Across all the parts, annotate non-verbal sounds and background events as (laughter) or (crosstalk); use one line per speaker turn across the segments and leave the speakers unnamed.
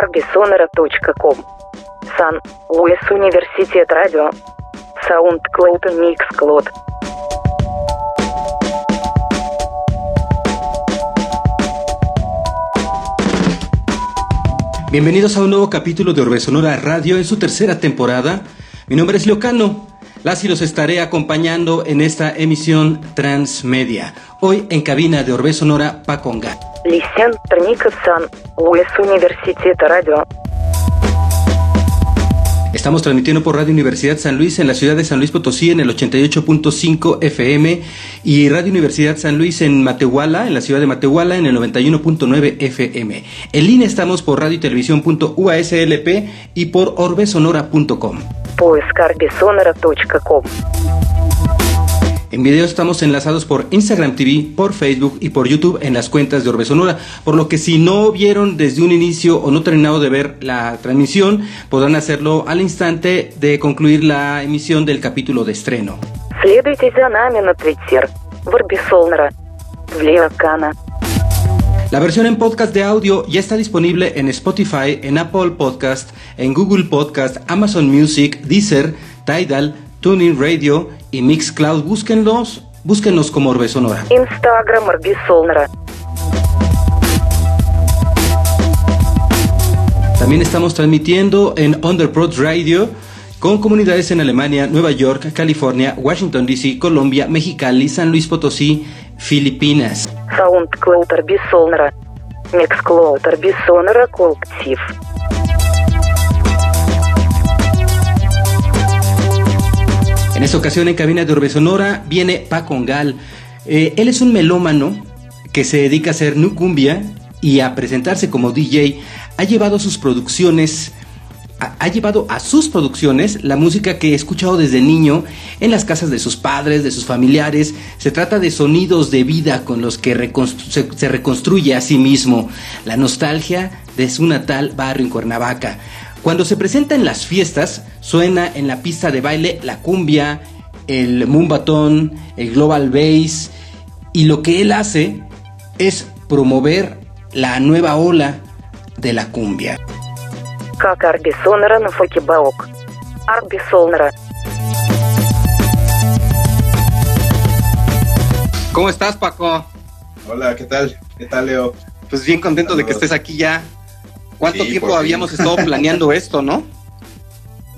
argisonera.com Сан Луис Университет Радио SoundCloud Mixcloud
Bienvenidos a un nuevo capítulo de Orbe Sonora Radio en su tercera temporada. Mi nombre es Leocano. Las y los estaré acompañando en esta emisión transmedia. Hoy en cabina de Orbe Sonora Paconga.
Лисян Сан Луис Университет Радио
Estamos transmitiendo por Radio Universidad San Luis en la ciudad de San Luis Potosí en el 88.5 FM y Radio Universidad San Luis en Matehuala, en la ciudad de Matehuala en el 91.9 FM. En línea estamos por radio y televisión.uaslp y por orbesonora.com. En video estamos enlazados por Instagram TV, por Facebook y por YouTube en las cuentas de Orbe Sonora, por lo que si no vieron desde un inicio o no terminado de ver la transmisión, podrán hacerlo al instante de concluir la emisión del capítulo de estreno. La versión en podcast de audio ya está disponible en Spotify, en Apple Podcast, en Google Podcast, Amazon Music, Deezer, Tidal, Tuning Radio y Mixcloud, búsquenlos, búsquenlos como Orbe Sonora.
Instagram Orbe Sonora.
También estamos transmitiendo en Underprod Radio con comunidades en Alemania, Nueva York, California, Washington DC, Colombia, Mexicali, San Luis Potosí, Filipinas.
Soundcloud Orbe Sonora. Mixcloud Orbe Sonora Collective.
En esta ocasión en cabina de Orbe Sonora viene Paco Ongal. Eh, él es un melómano que se dedica a hacer nu cumbia y a presentarse como DJ. Ha llevado sus producciones, ha, llevado a sus producciones la música que he escuchado desde niño en las casas de sus padres, de sus familiares. Se trata de sonidos de vida con los que se, se reconstruye a sí mismo la nostalgia de su natal barrio en Cuernavaca. Cuando se presenta en las fiestas, suena en la pista de baile la cumbia, el mumbatón, el global bass, y lo que él hace es promover la nueva ola de la cumbia. ¿Cómo estás, Paco?
Hola, ¿qué tal? ¿Qué tal, Leo?
Pues bien contento de que estés aquí ya ¿Cuánto
Sí,
tiempo habíamos estado (laughs) planeando esto, no?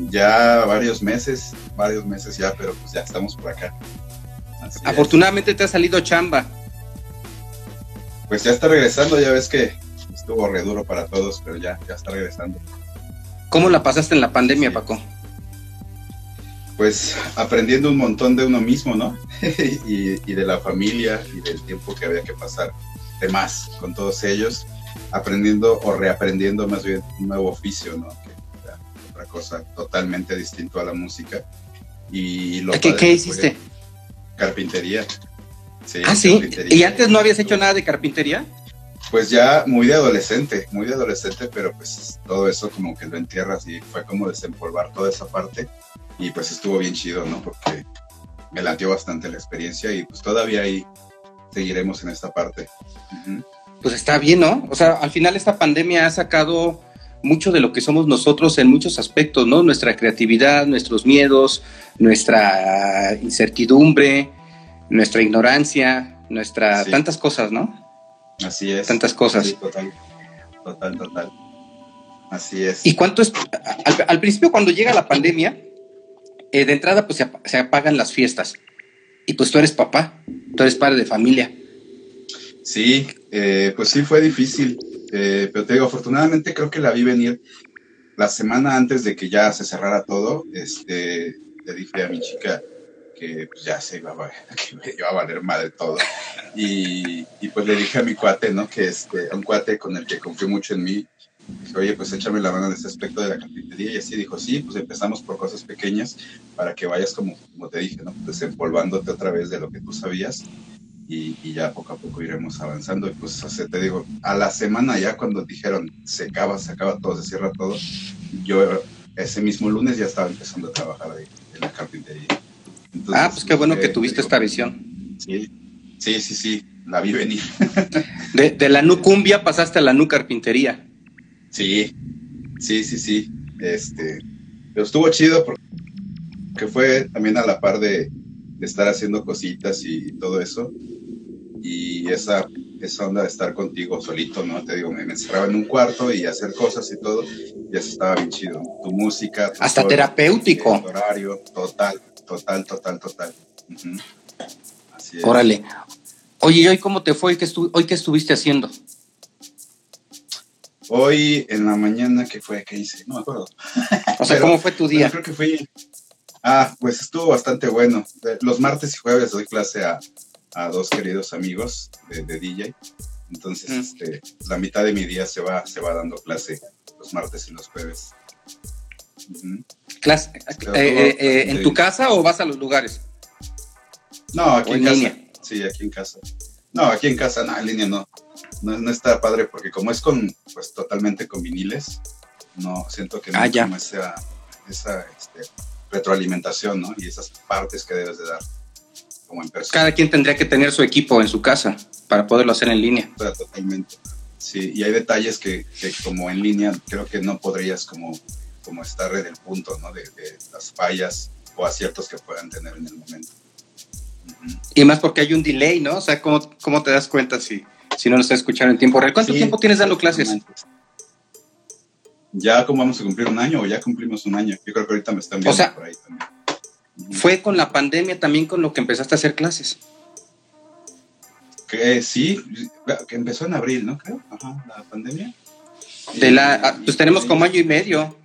Ya varios meses, varios meses ya, pero pues ya estamos por acá. Así es.
Afortunadamente te ha salido chamba.
Pues ya está regresando, ya ves que estuvo re duro para todos, pero ya, ya está regresando.
¿Cómo la pasaste en la pandemia,
Sí.
Paco?
Pues aprendiendo un montón de uno mismo, ¿no? (laughs) y, y de la familia y del tiempo que había que pasar de más con todos ellos, aprendiendo o reaprendiendo más bien un nuevo oficio, ¿no? Que era otra cosa totalmente distinto a la música. Y lo
¿Qué, qué hiciste?
Carpintería. Sí,
Ah, sí.
carpintería.
¿Y antes no habías hecho nada de carpintería?
Pues ya muy de adolescente, muy de adolescente, pero pues todo eso como que lo entierras y fue como desempolvar toda esa parte y pues estuvo bien chido, ¿no? Porque me latió bastante la experiencia y pues todavía ahí seguiremos en esta parte. Ujú.
Pues está bien, ¿no? O sea, al final esta pandemia ha sacado mucho de lo que somos nosotros en muchos aspectos, ¿no? Nuestra creatividad, nuestros miedos, nuestra incertidumbre, nuestra ignorancia, nuestra
Sí.
tantas cosas, ¿no?
Así es.
Tantas cosas.
Sí, total, total, total. Así es.
¿Y cuánto es? Al, al principio, cuando llega la pandemia, eh, de entrada, pues se, ap- se apagan las fiestas. Y pues tú eres papá, tú eres padre de familia.
Sí, eh, pues sí fue difícil, eh, pero te digo, afortunadamente creo que la vi venir la semana antes de que ya se cerrara todo. Este, le dije a mi chica que pues, ya se iba a, (laughs) que me iba a valer madre todo. Y, y, pues le dije a mi cuate, ¿no? Que este, a un cuate con el que confió mucho en mí, dije, oye, pues échame la mano en este aspecto de la carpintería. Y así dijo, sí, pues empezamos por cosas pequeñas para que vayas como, como te dije, ¿no? Desempolvándote otra vez de lo que tú sabías y, y ya poco a poco iremos avanzando. Y pues, o sea, te digo, a la semana ya cuando dijeron se acaba, se acaba todo, se cierra todo, yo ese mismo lunes ya estaba empezando a trabajar ahí en la carpintería. Entonces,
ah, pues qué bueno
eh,
que
te
tuviste
digo,
esta visión.
Sí, sí, sí, sí, la vi venir. (laughs)
De, de la nu cumbia pasaste a la nu carpintería.
Sí, Sí, sí, sí. Este, pero estuvo chido porque fue también a la par de, de estar haciendo cositas y todo eso. Y esa esa onda de estar contigo solito, ¿no? Te digo, me, encerraba en un cuarto y hacer cosas y todo, y eso estaba bien chido. Tu música.
Hasta terapéutico.
horario, total, total, total, total.
Así es. Órale. Oye, ¿y hoy cómo te fue? ¿Hoy qué estuviste haciendo?
Hoy en la mañana, ¿qué fue? ¿Qué hice? No me acuerdo.
O sea, ¿cómo fue tu (laughs) día?
creo que fui. Ah, pues estuvo bastante bueno. Los martes y jueves doy clase a, a dos queridos amigos de, DJ. Entonces, este, la mitad de mi día se va, se va dando clase los martes y los jueves.
¿Clase eh, eh, eh, en tu casa o vas a los lugares?
No, aquí en, casa. Sí, aquí en casa. No, aquí en casa, no, en línea no. no. está padre porque como es con, pues totalmente con viniles, no, siento que no
ah,
como esa, esa este, retroalimentación, ¿no? Y esas partes que debes de dar.
Cada quien tendría que tener su equipo en su casa para poderlo hacer en línea.
Totalmente. Sí, y hay detalles que, como en línea creo que no podrías como, como estar en el punto ¿no? de, las fallas o aciertos que puedan tener en el momento.
Y más porque hay un delay, ¿no? O sea, ¿cómo, cómo te das cuenta si, si no lo estás escuchando en tiempo real? ¿Cuánto tiempo tienes dando clases?
Ya como vamos a cumplir un año o ya cumplimos un año. Yo creo que ahorita me están viendo por ahí también.
¿Fue con la pandemia también con lo que empezaste a hacer clases?
Que sí, que empezó en abril, ¿no? Creo, ajá, la pandemia.
De la, ah, pues tenemos como año y medio.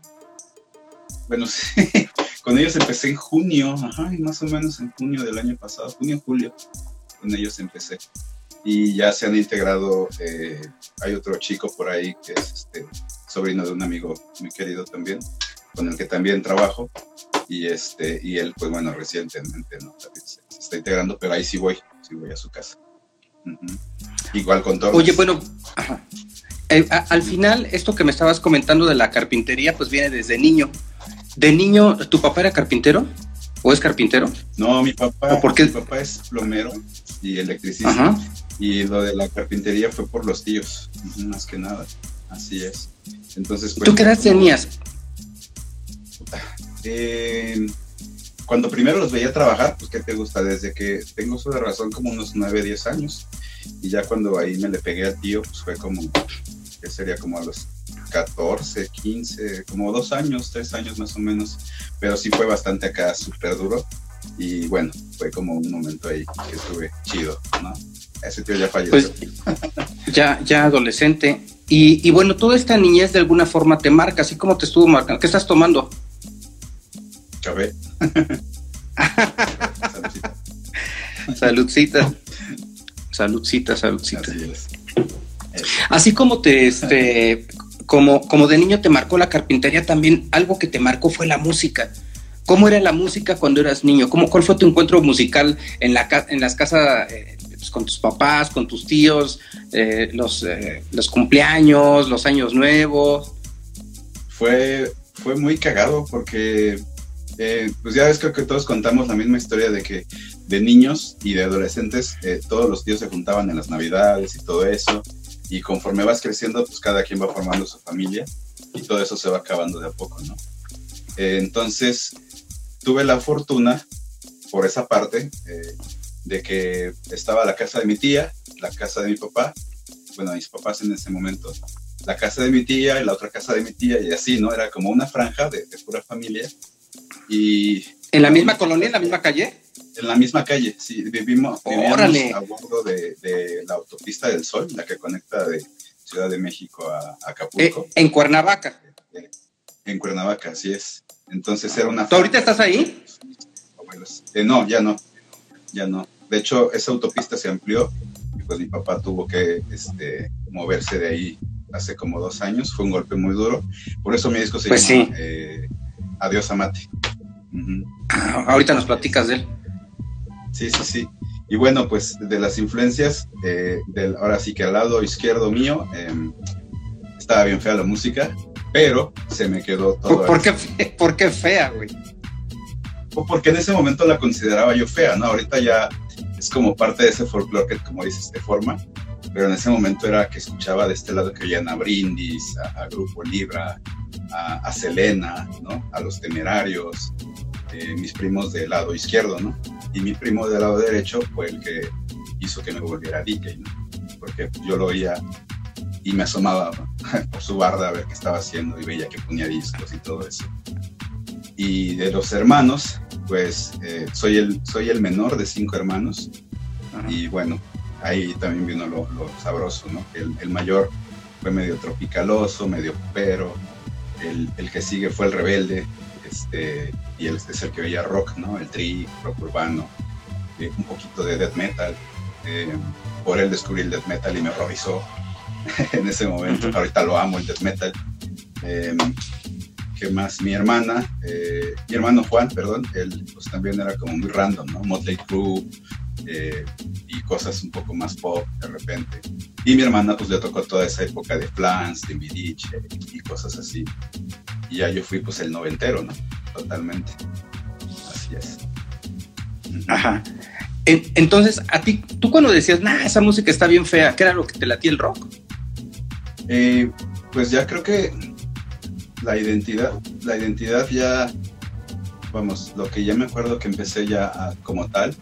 Bueno, (laughs) sí, con ellos empecé en junio, ajá, más o menos en junio del año pasado, junio, julio, con ellos empecé. Y ya se han integrado, eh, hay otro chico por ahí que es este, sobrino de un amigo muy querido también, con el que también trabajo y este y él pues bueno recientemente no se, está integrando pero ahí sí voy sí voy a su casa. Igual con todo
oye bueno (clears throat) eh, al final esto que me estabas comentando de la carpintería pues viene desde niño. De niño tu papá era carpintero o es carpintero
no mi papá mi papá es plomero y electricista. Y lo de la carpintería fue por los tíos más que nada. Así es entonces
pues, tú qué edad tenías
eh, cuando primero los veía trabajar, pues ¿qué te gusta? Desde que tengo su razón como unos 9, 10 años. Y ya cuando ahí me le pegué al tío, pues fue como, que sería como a los 14, 15, como dos años, tres años más o menos. Pero sí fue bastante acá súper duro. Y bueno, fue como un momento ahí que estuve chido, ¿no? Ese tío ya falleció.
Pues, ya, ya adolescente. Y, y bueno, toda esta niñez de alguna forma te marca, así como te estuvo marcando. ¿Qué estás tomando?
Café. (laughs)
saludcita. Saludcita, saludcita. Así, como te, este, como, como de niño te marcó la carpintería, también algo que te marcó fue la música. ¿Cómo era la música cuando eras niño? ¿Cómo, ¿Cuál fue tu encuentro musical en, la, en las casas eh, pues, con tus papás, con tus tíos, eh, los, eh, los cumpleaños, los años nuevos?
Fue, fue muy cagado porque eh, pues ya ves creo que todos contamos la misma historia de que de niños y de adolescentes eh, todos los tíos se juntaban en las navidades y todo eso y conforme vas creciendo pues cada quien va formando su familia y todo eso se va acabando de a poco, ¿no? Entonces tuve la fortuna por esa parte de que estaba la casa de mi tía, la casa de mi papá, bueno, mis papás en ese momento, la casa de mi tía y la otra casa de mi tía y así, ¿no? Era como una franja de, de pura familia y,
¿En la misma colonia, en la misma calle?
En la misma calle, sí. Vivimos, vivíamos a bordo de, la autopista del Sol, la que conecta de Ciudad de México a, Acapulco.
Eh, en Cuernavaca.
en Cuernavaca, así es. Entonces era una...
¿Tú ahorita estás ahí?
Eh, no, ya no. Ya no. De hecho, esa autopista se amplió y pues mi papá tuvo que este, moverse de ahí hace como dos años. Fue un golpe muy duro. Por eso mi disco se
pues
llama eh, Adiós Amate.
Ah, ahorita nos platicas de él.
Sí, sí, sí. Y bueno, pues de las influencias, eh, del, ahora sí que al lado izquierdo mío em, estaba bien fea la música, pero se me quedó todo.
¿Por, qué, ¿por qué fea, güey?
Porque en ese momento la consideraba yo fea, ¿no? Ahorita ya es como parte de ese folclore que, como dices, te forma, pero en ese momento era que escuchaba de este lado que oían a Brindis, a, Grupo Libra, a, Selena, ¿no? A los temerarios, eh, mis primos del lado izquierdo, ¿no? Y mi primo del lado derecho fue el que hizo que me volviera DJ, ¿no? Porque yo lo oía y me asomaba (laughs) por su barda a ver qué estaba haciendo y veía que ponía discos y todo eso. Y de los hermanos, pues eh, soy, el, soy el menor de cinco hermanos y bueno, ahí también vino lo, sabroso, ¿no? El, el, mayor fue medio tropicaloso, medio pero, el, el, que sigue fue el rebelde, este, y él es el que veía rock, ¿no? El tri, rock urbano, eh, un poquito de death metal. Eh, por él descubrí el death metal y me horrorizó (laughs) en ese momento. Ahorita lo amo, el death metal. Eh, ¿Qué más? Mi hermana, mi hermano Juan, perdón, él pues también era como muy random, ¿no? Motley Crue, eh, y cosas un poco más pop de repente. Y mi hermana pues le tocó toda esa época de Flans, de Vidiche y cosas así. Y ya yo fui pues el noventero, ¿no? Totalmente. Así es.
Ajá. entonces, a ti, tú cuando decías, nah, esa música está bien fea, ¿qué era lo que te latía el rock?
Eh, pues ya creo que la identidad, la identidad ya, vamos, lo que ya me acuerdo que empecé ya como tal,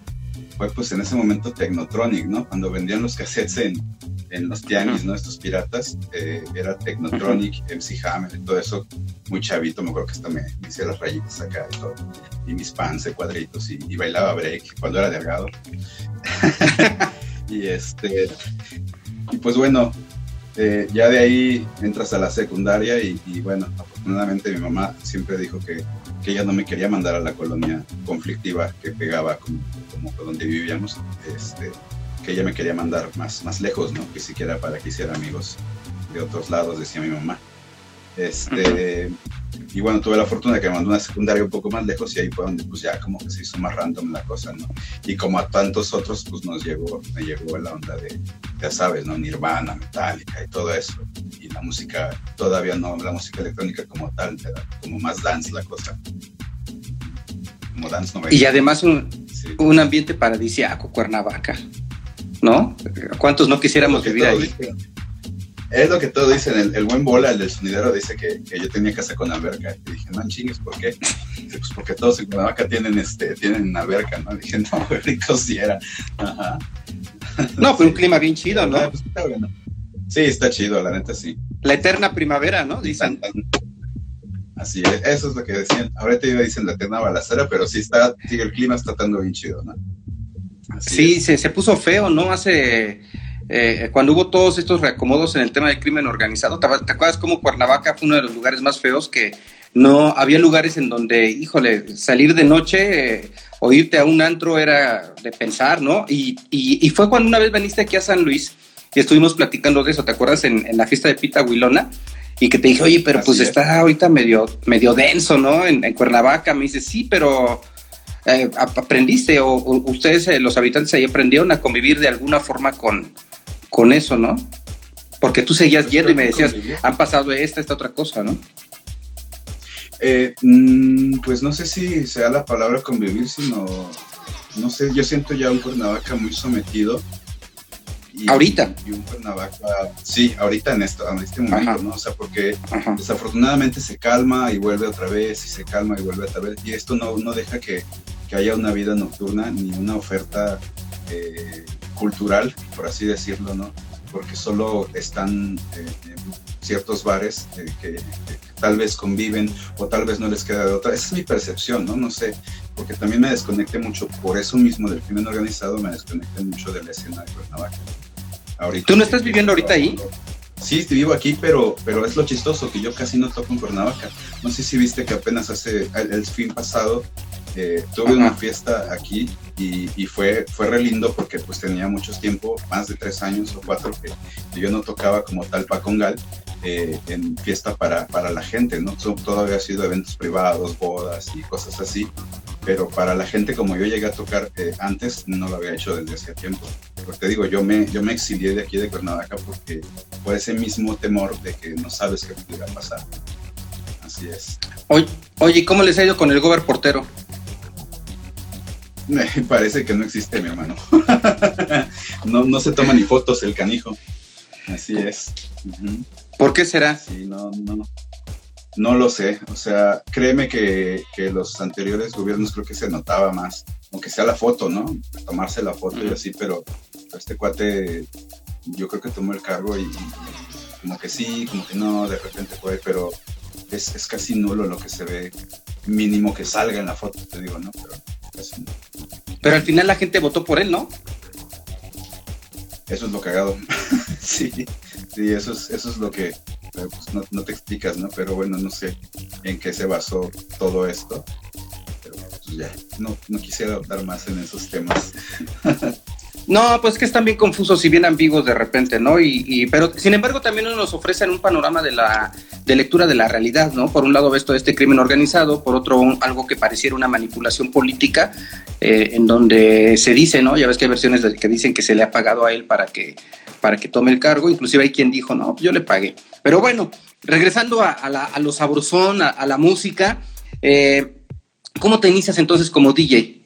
fue pues en ese momento Technotronic, ¿no? Cuando vendían los cassettes en, en los tianguis, ¿no? Estos piratas, eh, era Technotronic, MC Hammer y todo eso, muy chavito, me acuerdo que hasta me, hice las rayitas acá y todo, y mis pants de cuadritos, y, bailaba break cuando era delgado. (laughs) y este, y pues bueno, eh, ya de ahí entras a la secundaria y, bueno, afortunadamente mi mamá siempre dijo que, que, ella no me quería mandar a la colonia conflictiva que pegaba como, como donde vivíamos, este, que ella me quería mandar más, más lejos, ¿no? Que siquiera para que hiciera amigos de otros lados, decía mi mamá. Este, Y bueno, tuve la fortuna de que me mandó una secundaria un poco más lejos y ahí fue donde pues ya como que se hizo más random la cosa, ¿no? Y como a tantos otros, pues nos llegó, me llegó la onda de, ya sabes, ¿no? Nirvana, Metallica y todo eso. Y la música, todavía no, la música electrónica como tal, como más dance la cosa.
Como dance Y además un, un ambiente paradisiaco, Cuernavaca, ¿no? ¿Cuántos no quisiéramos vivir ahí?
Es lo que todos dicen, el, buen bola, el del sonidero, dice que, yo tenía casa con alberca. Y dije, no chingues, ¿por qué? Dice, pues porque todos en Cuernavaca tienen, este, tienen alberca, ¿no? dije, no, (laughs) rico si era. Ajá.
No, fue un clima bien chido, ¿no? Pues,
sí, está chido, la neta sí.
La eterna primavera, ¿no? Dicen.
Así es, eso es lo que decían. Ahorita iba dicen la eterna balacera, pero sí está, sí, el clima está estando bien chido, ¿no?
sí, se, se, puso feo, ¿no? Hace eh, cuando hubo todos estos reacomodos en el tema del crimen organizado, ¿te, acuerdas cómo Cuernavaca fue uno de los lugares más feos que no había lugares en donde, híjole, salir de noche eh, o irte a un antro era de pensar, ¿no? Y, y, fue cuando una vez viniste aquí a San Luis y estuvimos platicando de eso, ¿te acuerdas? En, la fiesta de Pita Huilona y que te dije, oye, pero pues está ahorita medio, medio denso, ¿no? En, Cuernavaca, me dice, sí, pero eh, aprendiste o, ustedes, los habitantes ahí, aprendieron a convivir de alguna forma con, con eso, ¿no? Porque tú seguías yendo y me decías, han pasado esta, esta otra cosa, ¿no?
Eh, mm, pues no sé si sea la palabra convivir, sino, no sé, yo siento ya un Cuernavaca muy sometido.
ahorita.
Y un Cuernavaca, sí, ahorita en, esto, en este momento, ¿no? O sea, porque desafortunadamente se calma y vuelve otra vez, y se calma y vuelve otra vez, y esto no, no deja que, que haya una vida nocturna ni una oferta eh, cultural, por así decirlo, ¿no? Porque solo están eh, ciertos bares eh, que, tal vez conviven o tal vez no les queda de otra. Esa es mi percepción, ¿no? No sé, porque también me desconecté mucho, por eso mismo del crimen organizado, me desconecté mucho de la escena de Cuernavaca.
Ahorita, ¿Tú no estás viviendo ahorita ahí?
Sí, vivo aquí, pero, pero es lo chistoso que yo casi no toco en Cuernavaca. No sé si viste que apenas hace el fin pasado eh, tuve una fiesta aquí y, fue, fue re lindo porque pues tenía mucho tiempo, más de tres años o cuatro, que, yo no tocaba como tal pacongal eh, en fiesta para, para la gente, ¿no? Todo había sido eventos privados, bodas y cosas así, pero para la gente como yo llegué a tocar eh, antes, no lo había hecho desde hace tiempo. Porque te digo, yo me, yo me exilié de aquí de Cuernavaca porque por ese mismo temor de que no sabes qué pudiera pasar. Así es.
Oye, oye, ¿cómo les ha ido con el gober portero? (laughs)
Me parece que no existe, mi hermano. (laughs) no, no se toma ni fotos el canijo. Así es.
¿Por qué será?
Sí, no, no. No lo sé, o sea, créeme que, que, los anteriores gobiernos creo que se notaba más, aunque sea la foto, ¿no? Tomarse la foto y así, pero este cuate yo creo que tomó el cargo y, como que sí, como que no, de repente fue, pero es, es, casi nulo lo que se ve, mínimo que salga en la foto, te digo, ¿no? Pero,
pero al final la gente votó por él, ¿no?
Eso es lo cagado. (laughs) sí, sí, eso es, eso es lo que pues, no, no, te explicas, ¿no? Pero bueno, no sé en qué se basó todo esto. Pero pues ya, no, no quisiera dar más en esos temas. (laughs)
No, pues que están bien confusos y bien ambiguos de repente, ¿no? Y, pero sin embargo también nos ofrecen un panorama de la de lectura de la realidad, ¿no? Por un lado ves todo este crimen organizado, por otro algo que pareciera una manipulación política, eh, en donde se dice, ¿no? Ya ves que hay versiones que dicen que se le ha pagado a él para que para que tome el cargo, inclusive hay quien dijo, no, yo le pagué. Pero bueno, regresando a, a, lo sabrosón, a, la música, eh, ¿cómo te inicias entonces como DJ?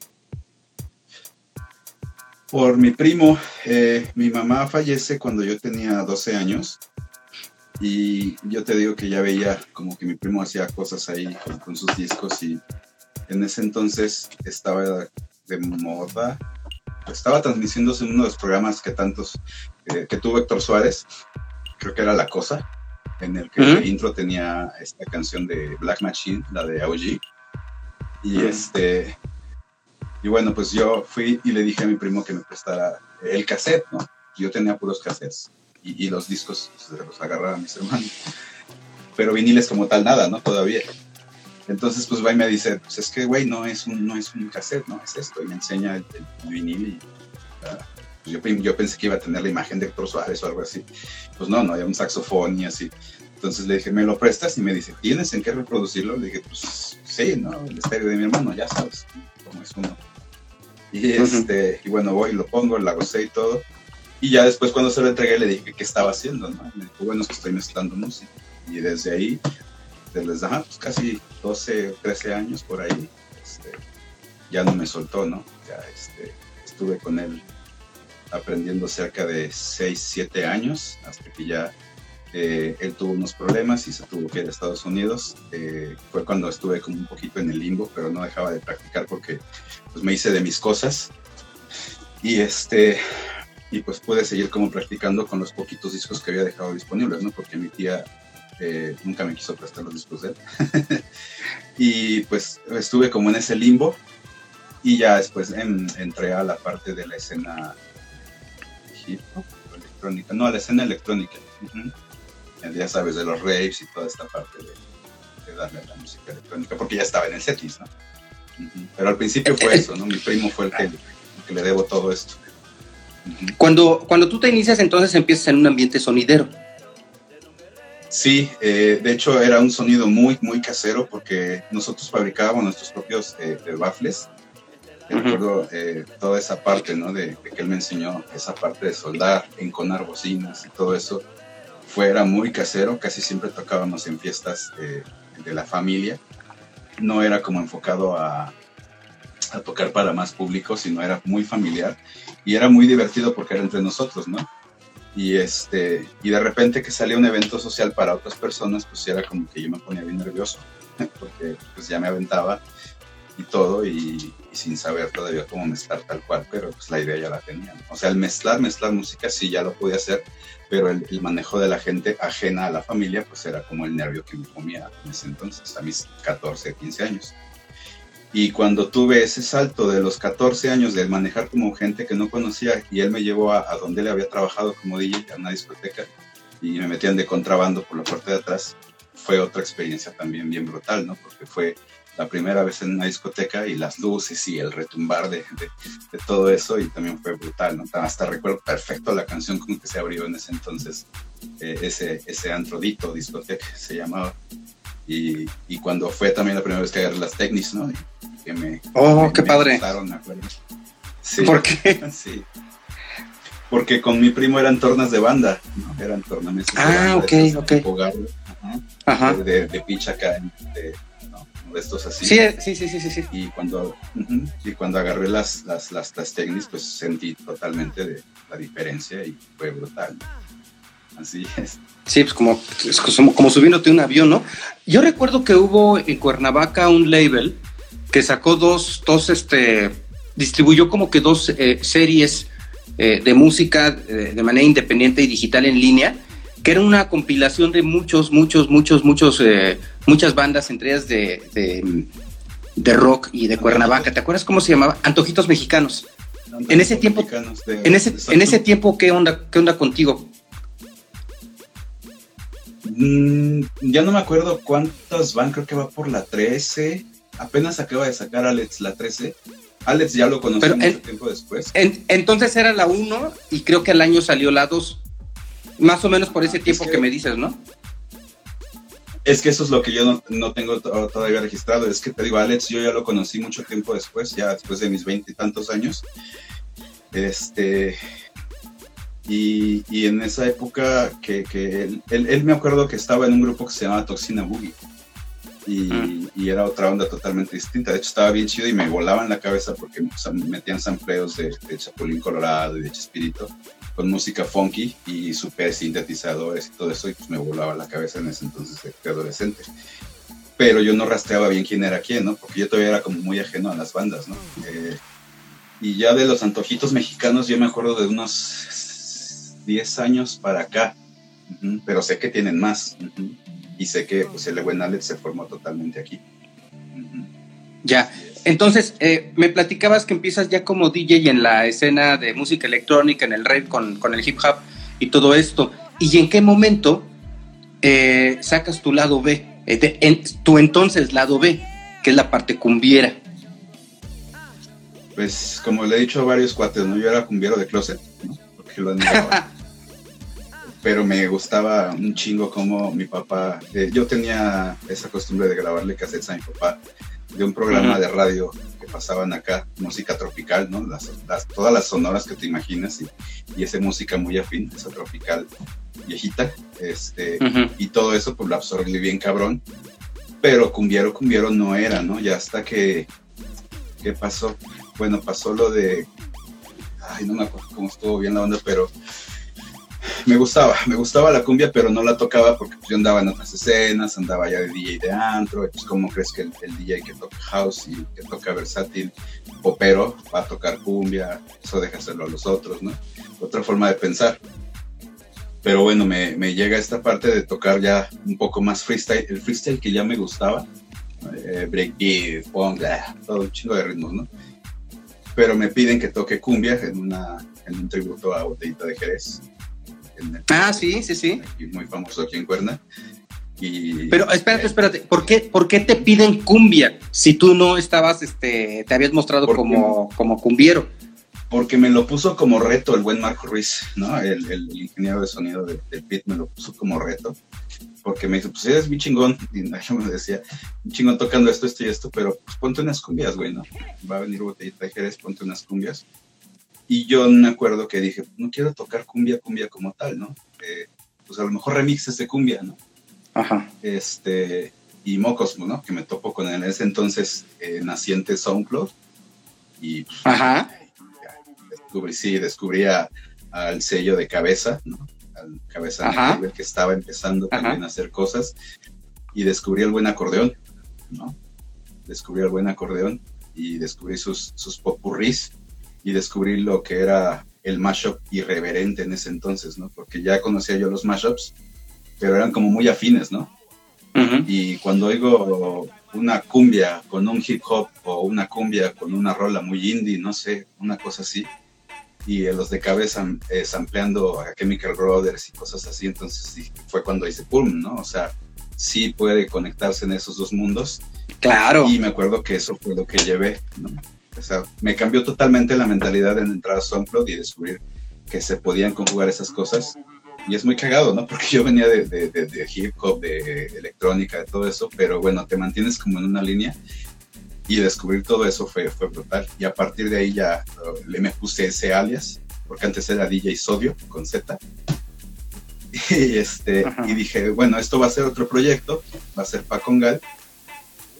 por mi primo. Eh, mi mamá fallece cuando yo tenía 12 años y yo te digo que ya veía como que mi primo hacía cosas ahí con, sus discos y en ese entonces estaba de moda, estaba transmitiéndose en uno de los programas que tantos, eh, que tuvo Héctor Suárez, creo que era La Cosa, en el que el intro tenía esta canción de Black Machine, la de OG. Y este, y bueno, pues yo fui y le dije a mi primo que me prestara el cassette, ¿no? Yo tenía puros cassettes y, los discos pues, se los agarraba a mis hermanos. Pero viniles como tal nada, ¿no? Todavía. Entonces, pues va y me dice, pues es que, güey, no es un, no es un cassette, ¿no? Es esto. Y me enseña el, vinil y... yo, yo, pensé que iba a tener la imagen de Héctor Suárez o algo así. Pues no, no, había un saxofón y así. Entonces le dije, ¿me lo prestas? Y me dice, ¿tienes en qué reproducirlo? Le dije, pues sí, ¿no? El estéreo de mi hermano, ya sabes cómo es uno. Y, este, y bueno, voy, lo pongo, la gocé y todo. Y ya después cuando se lo entregué le dije qué estaba haciendo, ¿no? me dijo, bueno, es que estoy mezclando música. Y desde ahí, desde pues casi 12, 13 años por ahí, este, ya no me soltó, ¿no? Ya este, estuve con él aprendiendo cerca de 6, 7 años, hasta que ya eh, él tuvo unos problemas y se tuvo que ir a Estados Unidos. Eh, fue cuando estuve como un poquito en el limbo, pero no dejaba de practicar porque pues, me hice de mis cosas. Y este y pues pude seguir como practicando con los poquitos discos que había dejado disponibles, ¿no? Porque mi tía eh, nunca me quiso prestar los discos de él. (laughs) y pues estuve como en ese limbo y ya después entré a la parte de la escena electrónica, no, a la escena electrónica ya sabes, de los raves y toda esta parte de, darle a la música electrónica, porque ya estaba en el setlist, ¿no? Pero al principio fue eso, ¿no? Mi primo fue el que, le debo todo esto.
Cuando, cuando tú te inicias, entonces empiezas en un ambiente sonidero.
Sí, eh, de hecho era un sonido muy, muy casero porque nosotros fabricábamos nuestros propios eh, baffles. Recuerdo eh, toda esa parte, ¿no? De, de, que él me enseñó esa parte de soldar, enconar bocinas y todo eso fuera muy casero, casi siempre tocábamos en fiestas eh, de la familia. No era como enfocado a, a, tocar para más público, sino era muy familiar y era muy divertido porque era entre nosotros, ¿no? Y, este, y de repente que salía un evento social para otras personas, pues era como que yo me ponía bien nervioso, (laughs) porque pues ya me aventaba y todo y, sin saber todavía cómo mezclar tal cual, pero pues la idea ya la tenía. O sea, el mezclar, mezclar música sí ya lo podía hacer, pero el, manejo de la gente ajena a la familia pues era como el nervio que me comía en ese entonces, a mis 14, 15 años. Y cuando tuve ese salto de los 14 años de manejar como gente que no conocía y él me llevó a, donde él había trabajado como DJ, a una discoteca, y me metían de contrabando por la puerta de atrás, fue otra experiencia también bien brutal, ¿no? Porque fue la primera vez en una discoteca y las luces y el retumbar de, de, todo eso y también fue brutal, ¿no? Hasta recuerdo perfecto la canción con que se abrió en ese entonces, eh, ese, ese antrodito discoteca se llamaba. Y, y, cuando fue también la primera vez que agarré las técnicas, ¿no? que me,
oh, qué padre.
sí,
¿Por qué? (laughs)
Sí. Porque con mi primo eran tornas de banda, ¿no? Eran tornamesas.
Ah, ok, ok.
Ajá. De, de, picha acá, de, de estos así.
Sí, sí, sí, sí, sí.
Y cuando, y cuando agarré las, las, las, técnicas, pues sentí totalmente de la diferencia y fue brutal. Así es.
Sí, pues como, como, como subiéndote un avión, ¿no? Yo recuerdo que hubo en Cuernavaca un label que sacó dos, dos este, distribuyó como que dos eh, series eh, de música eh, de manera independiente y digital en línea, que era una compilación de muchos, muchos, muchos, muchos, muchas bandas, entre ellas de, de, rock y de Cuernavaca. ¿Te acuerdas cómo se llamaba? Antojitos Mexicanos. en ese tiempo, en ese, en ese tiempo, ¿qué onda, qué onda contigo?
Mm, ya no me acuerdo cuántas van, creo que va por la 13. Apenas acaba de sacar Alex la 13. Alex ya lo conocí mucho tiempo después.
entonces era la 1 y creo que al año salió la 2. Más o menos por ese tiempo que, me dices, ¿no?
Es que eso es lo que yo no, tengo todavía registrado. Es que te digo, Alex, yo ya lo conocí mucho tiempo después, ya después de mis veintitantos años. Este, y, en esa época que, él, me acuerdo que estaba en un grupo que se llamaba Toxina Boogie. Y, era otra onda totalmente distinta. De hecho, estaba bien chido y me volaban la cabeza porque metían sampleos de, de, Chapulín Colorado y de Chespirito con música funky y super sintetizadores y todo eso. Y pues me volaba la cabeza en ese entonces de, adolescente. Pero yo no rastreaba bien quién era quién, ¿no? Porque yo todavía era como muy ajeno a las bandas, ¿no? Eh, y ya de los antojitos mexicanos, yo me acuerdo de unos 10 años para acá, pero sé que tienen más. Y sé que pues, el buen Alex se formó totalmente aquí.
Ya, entonces eh, me platicabas que empiezas ya como DJ en la escena de música electrónica, en el rap con, con el hip hop y todo esto. ¿Y en qué momento eh, sacas tu lado B? Eh, en, tu entonces lado B, que es la parte cumbiera.
Pues como le he dicho a varios cuates, ¿no? Yo era cumbiero de closet. Porque lo pero me gustaba un chingo como mi papá, eh, yo tenía esa costumbre de grabarle cassettes a mi papá de un programa de radio que pasaban acá, música tropical, ¿no? Las, todas las sonoras que te imaginas y, y esa música muy afín, esa tropical viejita, este, y todo eso pues lo absorbí bien cabrón, pero cumbiero, cumbiero no era, ¿no? Ya hasta que, ¿qué pasó? Bueno, pasó lo de, ay, no me acuerdo cómo estuvo bien la onda, pero me gustaba, me gustaba la cumbia, pero no la tocaba porque pues, yo andaba en otras escenas, andaba ya de DJ de antro, pues cómo crees que el, DJ que toca house y que toca versátil, popero, va a tocar cumbia, eso deja hacerlo a los otros, ¿no? Otra forma de pensar. Pero bueno, me, llega esta parte de tocar ya un poco más freestyle, el freestyle que ya me gustaba, eh, breakbeat, punk, todo un chingo de ritmos, ¿no? Pero me piden que toque cumbia en, una, en un tributo a Botellita de Jerez
Ah, sí, sí, sí.
muy famoso aquí en Cuerna. Y,
Pero espérate, espérate, ¿por qué, ¿por qué te piden cumbia si tú no estabas, este, te habías mostrado como, como cumbiero?
Porque me lo puso como reto el buen Marco Ruiz, ¿no? El, ingeniero de sonido del de PIT me lo puso como reto. Porque me dijo, pues eres mi chingón. Y (laughs) yo me decía, un chingón tocando esto, esto y esto, pero pues ponte unas cumbias, güey, ¿no? Va a venir botellita de Jerez, ponte unas cumbias. Y yo me acuerdo que dije, no quiero tocar cumbia, cumbia como tal, ¿no? Eh, pues a lo mejor remixes de cumbia, ¿no?
Ajá.
Este, y Mocos, ¿no? Que me topo con en ese entonces eh, naciente SoundCloud. Y pues,
Ajá.
descubrí, sí, descubrí al sello de cabeza, ¿no? Al cabeza que estaba empezando también a hacer cosas. Y descubrí el buen acordeón, ¿no? Descubrí el buen acordeón y descubrí sus, sus popurrís y descubrí lo que era el mashup irreverente en ese entonces, ¿no? Porque ya conocía yo los mashups, pero eran como muy afines, ¿no? Y cuando oigo una cumbia con un hip hop o una cumbia con una rola muy indie, no sé, una cosa así, y los de cabeza eh, sampleando a Chemical Brothers y cosas así, entonces fue cuando hice pum, ¿no? O sea, sí puede conectarse en esos dos mundos.
Claro.
Y me acuerdo que eso fue lo que llevé, ¿no? O sea, me cambió totalmente la mentalidad en entrar a SoundCloud y descubrir que se podían conjugar esas cosas. Y es muy cagado, ¿no? Porque yo venía de, de, hip hop, de electrónica, de todo eso, pero bueno, te mantienes como en una línea y descubrir todo eso fue, fue brutal. Y a partir de ahí ya le me puse ese alias, porque antes era DJ Sodio con Z. (laughs) Y, este, y dije, bueno, esto va a ser otro proyecto, va a ser Pacongal.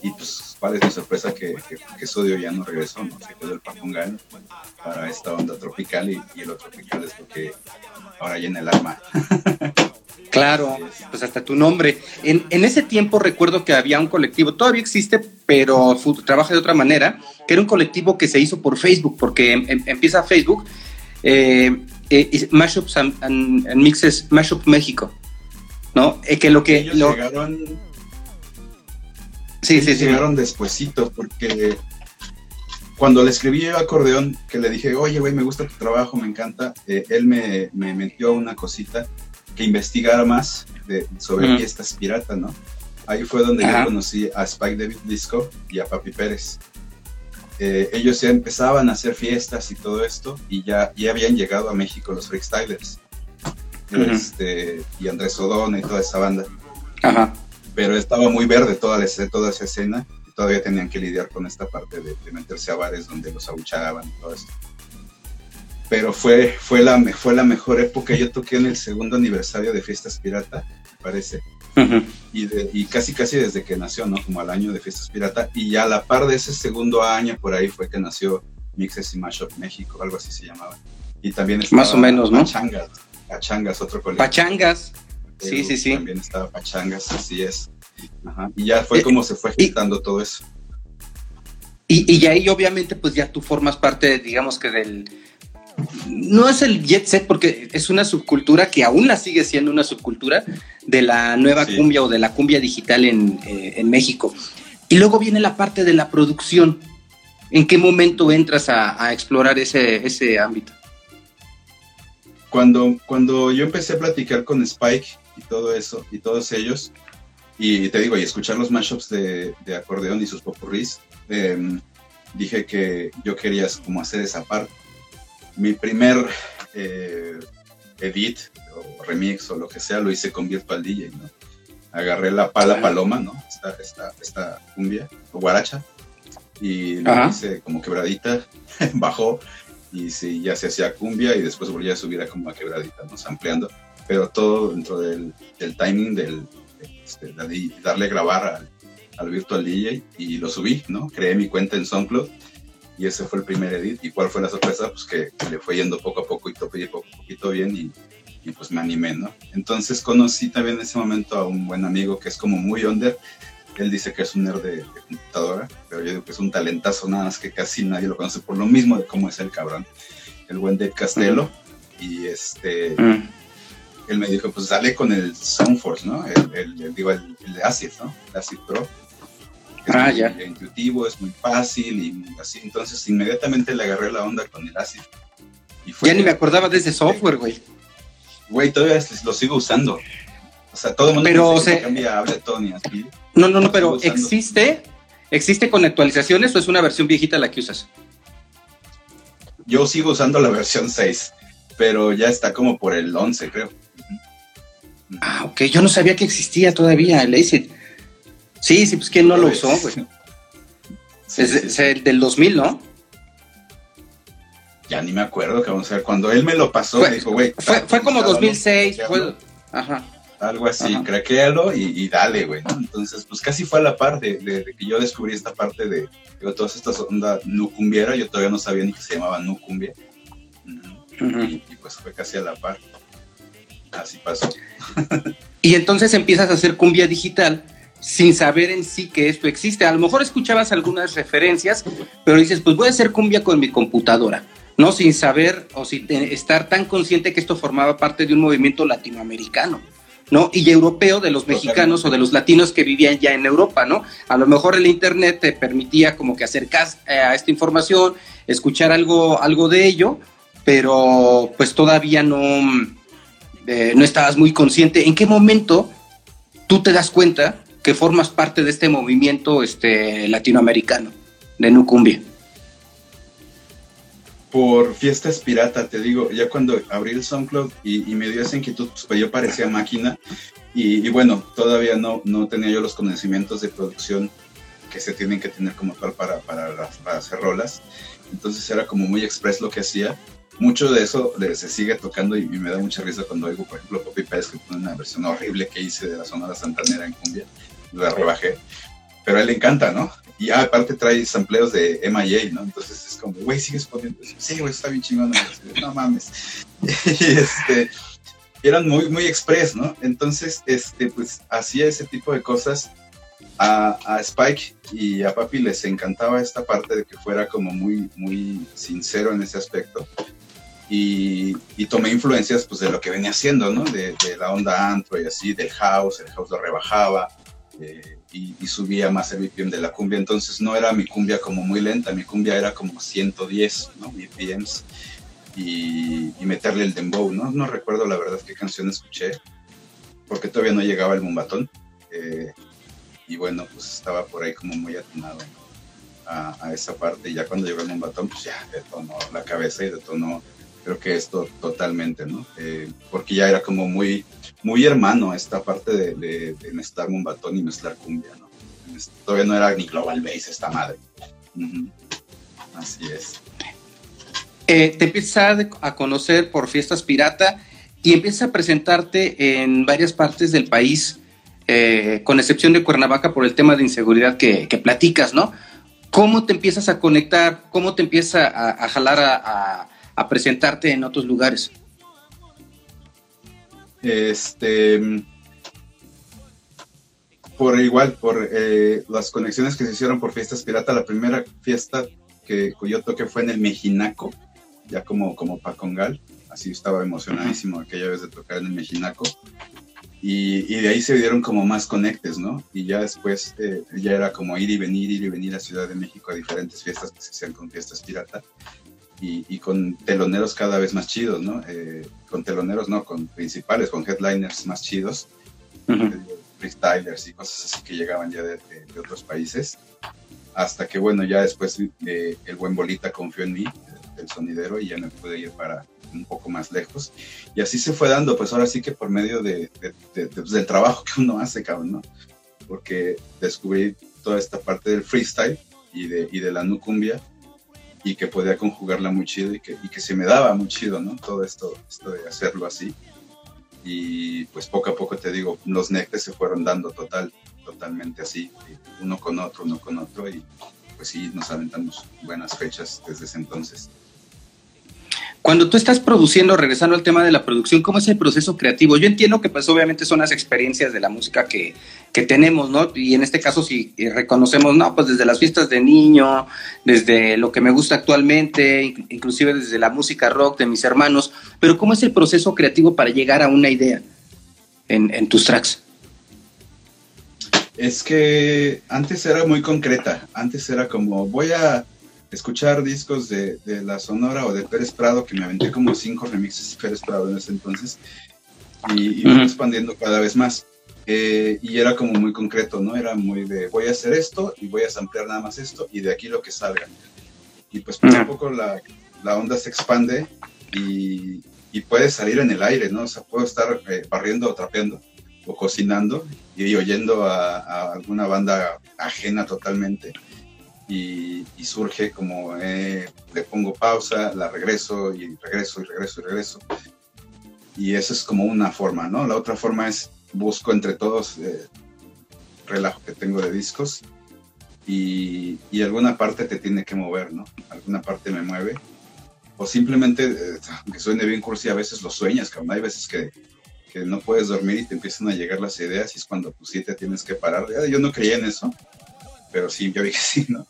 Y pues cuál es mi sorpresa que, que, Sodio ya no regresó, ¿no? Se quedó el Papungal para esta onda tropical y, y lo tropical es lo que ahora llena el alma. (laughs)
Claro, pues hasta tu nombre. En, en, ese tiempo recuerdo que había un colectivo, todavía existe, pero trabaja de otra manera, que era un colectivo que se hizo por Facebook, porque em, em, empieza Facebook, eh, eh, Mashups and, Mixes, Mashup México, ¿no? Eh, que lo que...
Ellos llegaron... Sí, sí, sí. Llegaron despuesito, porque cuando le escribí yo acordeón, que le dije, oye, güey, me gusta tu trabajo, me encanta, eh, él me, me metió una cosita que investigara más de, sobre fiestas pirata, ¿no? Ahí fue donde yo conocí a Spike David Disco y a Papi Pérez. Eh, ellos ya empezaban a hacer fiestas y todo esto, y ya, ya habían llegado a México los freestylers. este, y Andrés Odón y toda esa banda.
Ajá.
Pero estaba muy verde toda, toda esa escena, y todavía tenían que lidiar con esta parte de, de meterse a bares donde los abuchaban y todo esto pero fue, fue, la, fue la mejor época. Yo toqué en el segundo aniversario de Fiestas Pirata, me parece. y, y, casi, casi desde que nació, ¿no? Como al año de Fiestas Pirata. Y ya a la par de ese segundo año, por ahí fue que nació Mixes y Mashup México, algo así se llamaba. Y también estaba
Más o menos, ¿no?
Pachangas, Pachangas, otro colegio.
Pachangas. Sí, sí, sí.
También estaba Pachangas, así es. Ajá. Y ya fue eh, como se fue gestando todo eso.
Y, y ahí obviamente pues ya tú formas parte, digamos que del, no es el jet set porque es una subcultura que aún la sigue siendo una subcultura de la nueva cumbia o de la cumbia digital eh, en, México. Y luego viene la parte de la producción. ¿En qué momento entras a, explorar ese, ese ámbito?
Cuando, cuando yo empecé a platicar con Spike y todo eso, y todos ellos, y te digo, y escuchar los mashups de, de acordeón y sus popurrís, em, dije que yo quería como hacer esa parte mi primer eh, edit o remix o lo que sea lo hice con Virtual DJ, ¿no? Agarré la pala paloma, ¿no? Esta, esta, esta cumbia o guaracha y lo hice como quebradita, (laughs) bajó y sí, ya se hacía cumbia y después volvía a subir a como a quebradita, ¿no? Ampliando, pero todo dentro del, timing del, este, darle grabar al, al Virtual DJ y lo subí, ¿no? Creé mi cuenta en SoundCloud y ese fue el primer edit. ¿Y cuál fue la sorpresa? Pues que le fue yendo poco a poco y poco a poquito bien y, y, pues me animé, ¿no? Entonces conocí también en ese momento a un buen amigo que es como muy under. Él dice que es un nerd de, computadora, pero yo digo que es un talentazo, nada más que casi nadie lo conoce por lo mismo de cómo es el cabrón. El buen de Castelo. Y este... Mm. Él me dijo, pues dale con el Soundforce, ¿no? El, el, digo, el, el Acid, ¿no? El Acid Pro es
ah,
muy intuitivo, es muy fácil y así. Entonces inmediatamente le agarré la onda con el ACID.
Y ya ni me acordaba de ese software, güey.
Güey, todavía lo sigo usando. O sea, todo el mundo
pero,
dice que cambia Ableton así.
No, no, no, pero ¿existe, ¿existe con actualizaciones o es una versión viejita la que usas?
Yo sigo usando la versión 6, pero ya está como por el 11, creo.
Ah, ok. Yo no sabía que existía todavía el ACID. Sí, sí, pues quién no lo usó, güey. es, el del 2000, ¿no?
Ya ni me acuerdo, que vamos a ver. Cuando él me lo pasó, me dijo, güey.
Fue, fue como 2006, fue. Ajá.
Algo así, craquéalo y, y, dale, güey, ¿no? Entonces, pues casi fue a la par de, que yo descubrí esta parte de, digo, todas estas ondas nucumbiera, yo todavía no sabía ni que se llamaba nucumbia. y, y, pues fue casi a la par. Así pasó. (laughs)
y entonces empiezas a hacer cumbia digital sin saber en sí que esto existe. A lo mejor escuchabas algunas referencias, pero dices, pues voy a hacer cumbia con mi computadora, ¿no? Sin saber o sin estar tan consciente que esto formaba parte de un movimiento latinoamericano. ¿no? Y europeo de los mexicanos o de los latinos que vivían ya en Europa, ¿no? A lo mejor el internet te permitía como que acercas eh, a esta información, escuchar algo, algo de ello, pero pues todavía no, eh, no estabas muy consciente. ¿En qué momento tú te das cuenta que formas parte de este movimiento este, latinoamericano de Nucumbia?
Por fiestas pirata, te digo, ya cuando abrí el SoundCloud y, me dio esa inquietud, pues, yo parecía máquina y, bueno, todavía no, no tenía yo los conocimientos de producción que se tienen que tener como tal para, para, para hacer rolas. Entonces era como muy express lo que hacía. Mucho de eso se sigue tocando y, me da mucha risa cuando oigo, por ejemplo, Poppy Pérez, que pone una versión horrible que hice de la Sonora Santanera en cumbia la rebajé. Pero a él le encanta, ¿no? Y aparte trae sampleos de MIA, ¿no? Entonces es como, güey, sigues poniendo Sí, güey, está bien chingón. No mames. (laughs) y, este, eran muy, muy express, ¿no? Entonces, este, pues hacía ese tipo de cosas. A, a, Spike y a Papi les encantaba esta parte de que fuera como muy, muy sincero en ese aspecto. Y, y tomé influencias pues de lo que venía haciendo, ¿no? De, de, la onda antro y así, del house, el house lo rebajaba y, subía más el BPM de la cumbia. Entonces no era mi cumbia como muy lenta, mi cumbia era como 110, ¿no? Y, y, meterle el dembow, ¿no? No recuerdo la verdad qué canción escuché, porque todavía no llegaba el mumbatón. Eh, y bueno, pues estaba por ahí como muy atinado a, esa parte. Y ya cuando llegó el mumbatón, pues ya detonó la cabeza y detonó, creo que esto totalmente, ¿no? Eh, porque ya era como muy, muy hermano esta parte de, de, de mezclar y mezclar cumbia, ¿no? Todavía no era ni global bass esta madre. Así es.
Eh, te empiezas a conocer por fiestas pirata y empiezas a presentarte en varias partes del país, eh, con excepción de Cuernavaca por el tema de inseguridad que, platicas, ¿no? ¿Cómo te empiezas a conectar? ¿Cómo te empieza a, jalar a, a, presentarte en otros lugares?
Este, por igual, por eh, las conexiones que se hicieron por fiestas pirata, la primera fiesta que yo toqué fue en el Mejinaco, ya como, como Pacongal, así estaba emocionadísimo aquella vez de tocar en el Mejinaco. Y, y, de ahí se dieron como más conectes, ¿no? Y ya después eh, ya era como ir y venir, ir y venir a Ciudad de México a diferentes fiestas que se hacían con fiestas pirata y, y con teloneros cada vez más chidos, ¿no? Eh, con teloneros, no, con principales, con headliners más chidos, uh -huh. freestylers y cosas así que llegaban ya de, de, de otros países. Hasta que, bueno, ya después eh, el buen Bolita confió en mí, el sonidero y ya me pude ir para un poco más lejos. Y así se fue dando, pues ahora sí que por medio de, de, del trabajo que uno hace, cabrón, ¿no? Porque descubrí toda esta parte del freestyle y de, y de la nucumbia y que podía conjugarla muy chido y que, y que se me daba muy chido, ¿no? Todo esto, esto de hacerlo así. Y pues poco a poco te digo, los nectes se fueron dando total, totalmente así, uno con otro, uno con otro y pues sí, nos aventamos buenas fechas desde ese entonces.
Cuando tú estás produciendo, regresando al tema de la producción, ¿cómo es el proceso creativo? Yo entiendo que pues obviamente son las experiencias de la música que, que tenemos, ¿no? Y en este caso si sí, reconocemos, no, pues desde las fiestas de niño, desde lo que me gusta actualmente, inclusive desde la música rock de mis hermanos, pero ¿cómo es el proceso creativo para llegar a una idea en, en tus tracks?
Es que antes era muy concreta, antes era como voy a escuchar discos de, de, La Sonora o de Pérez Prado, que me aventé como cinco remixes de Pérez Prado en ese entonces, y, y uh -huh. expandiendo cada vez más. Eh, y era como muy concreto, ¿no? Era muy de voy a hacer esto y voy a ampliar nada más esto y de aquí lo que salga. Y pues poco a poco la, la onda se expande y, y, puede salir en el aire, ¿no? O sea, puedo estar eh, barriendo o trapeando o cocinando y oyendo a, a alguna banda ajena totalmente y, y surge como eh, le pongo pausa, la regreso y regreso y regreso y regreso. Y eso es como una forma, ¿no? La otra forma es busco entre todos eh, relajo que tengo de discos y, y, alguna parte te tiene que mover, ¿no? Alguna parte me mueve. O simplemente, eh, aunque suene bien cursi, a veces lo sueñas, cabrón. Hay veces que, que no puedes dormir y te empiezan a llegar las ideas y es cuando pues sí te tienes que parar. Yo no creía en eso, pero sí, yo que (laughs) sí, ¿no?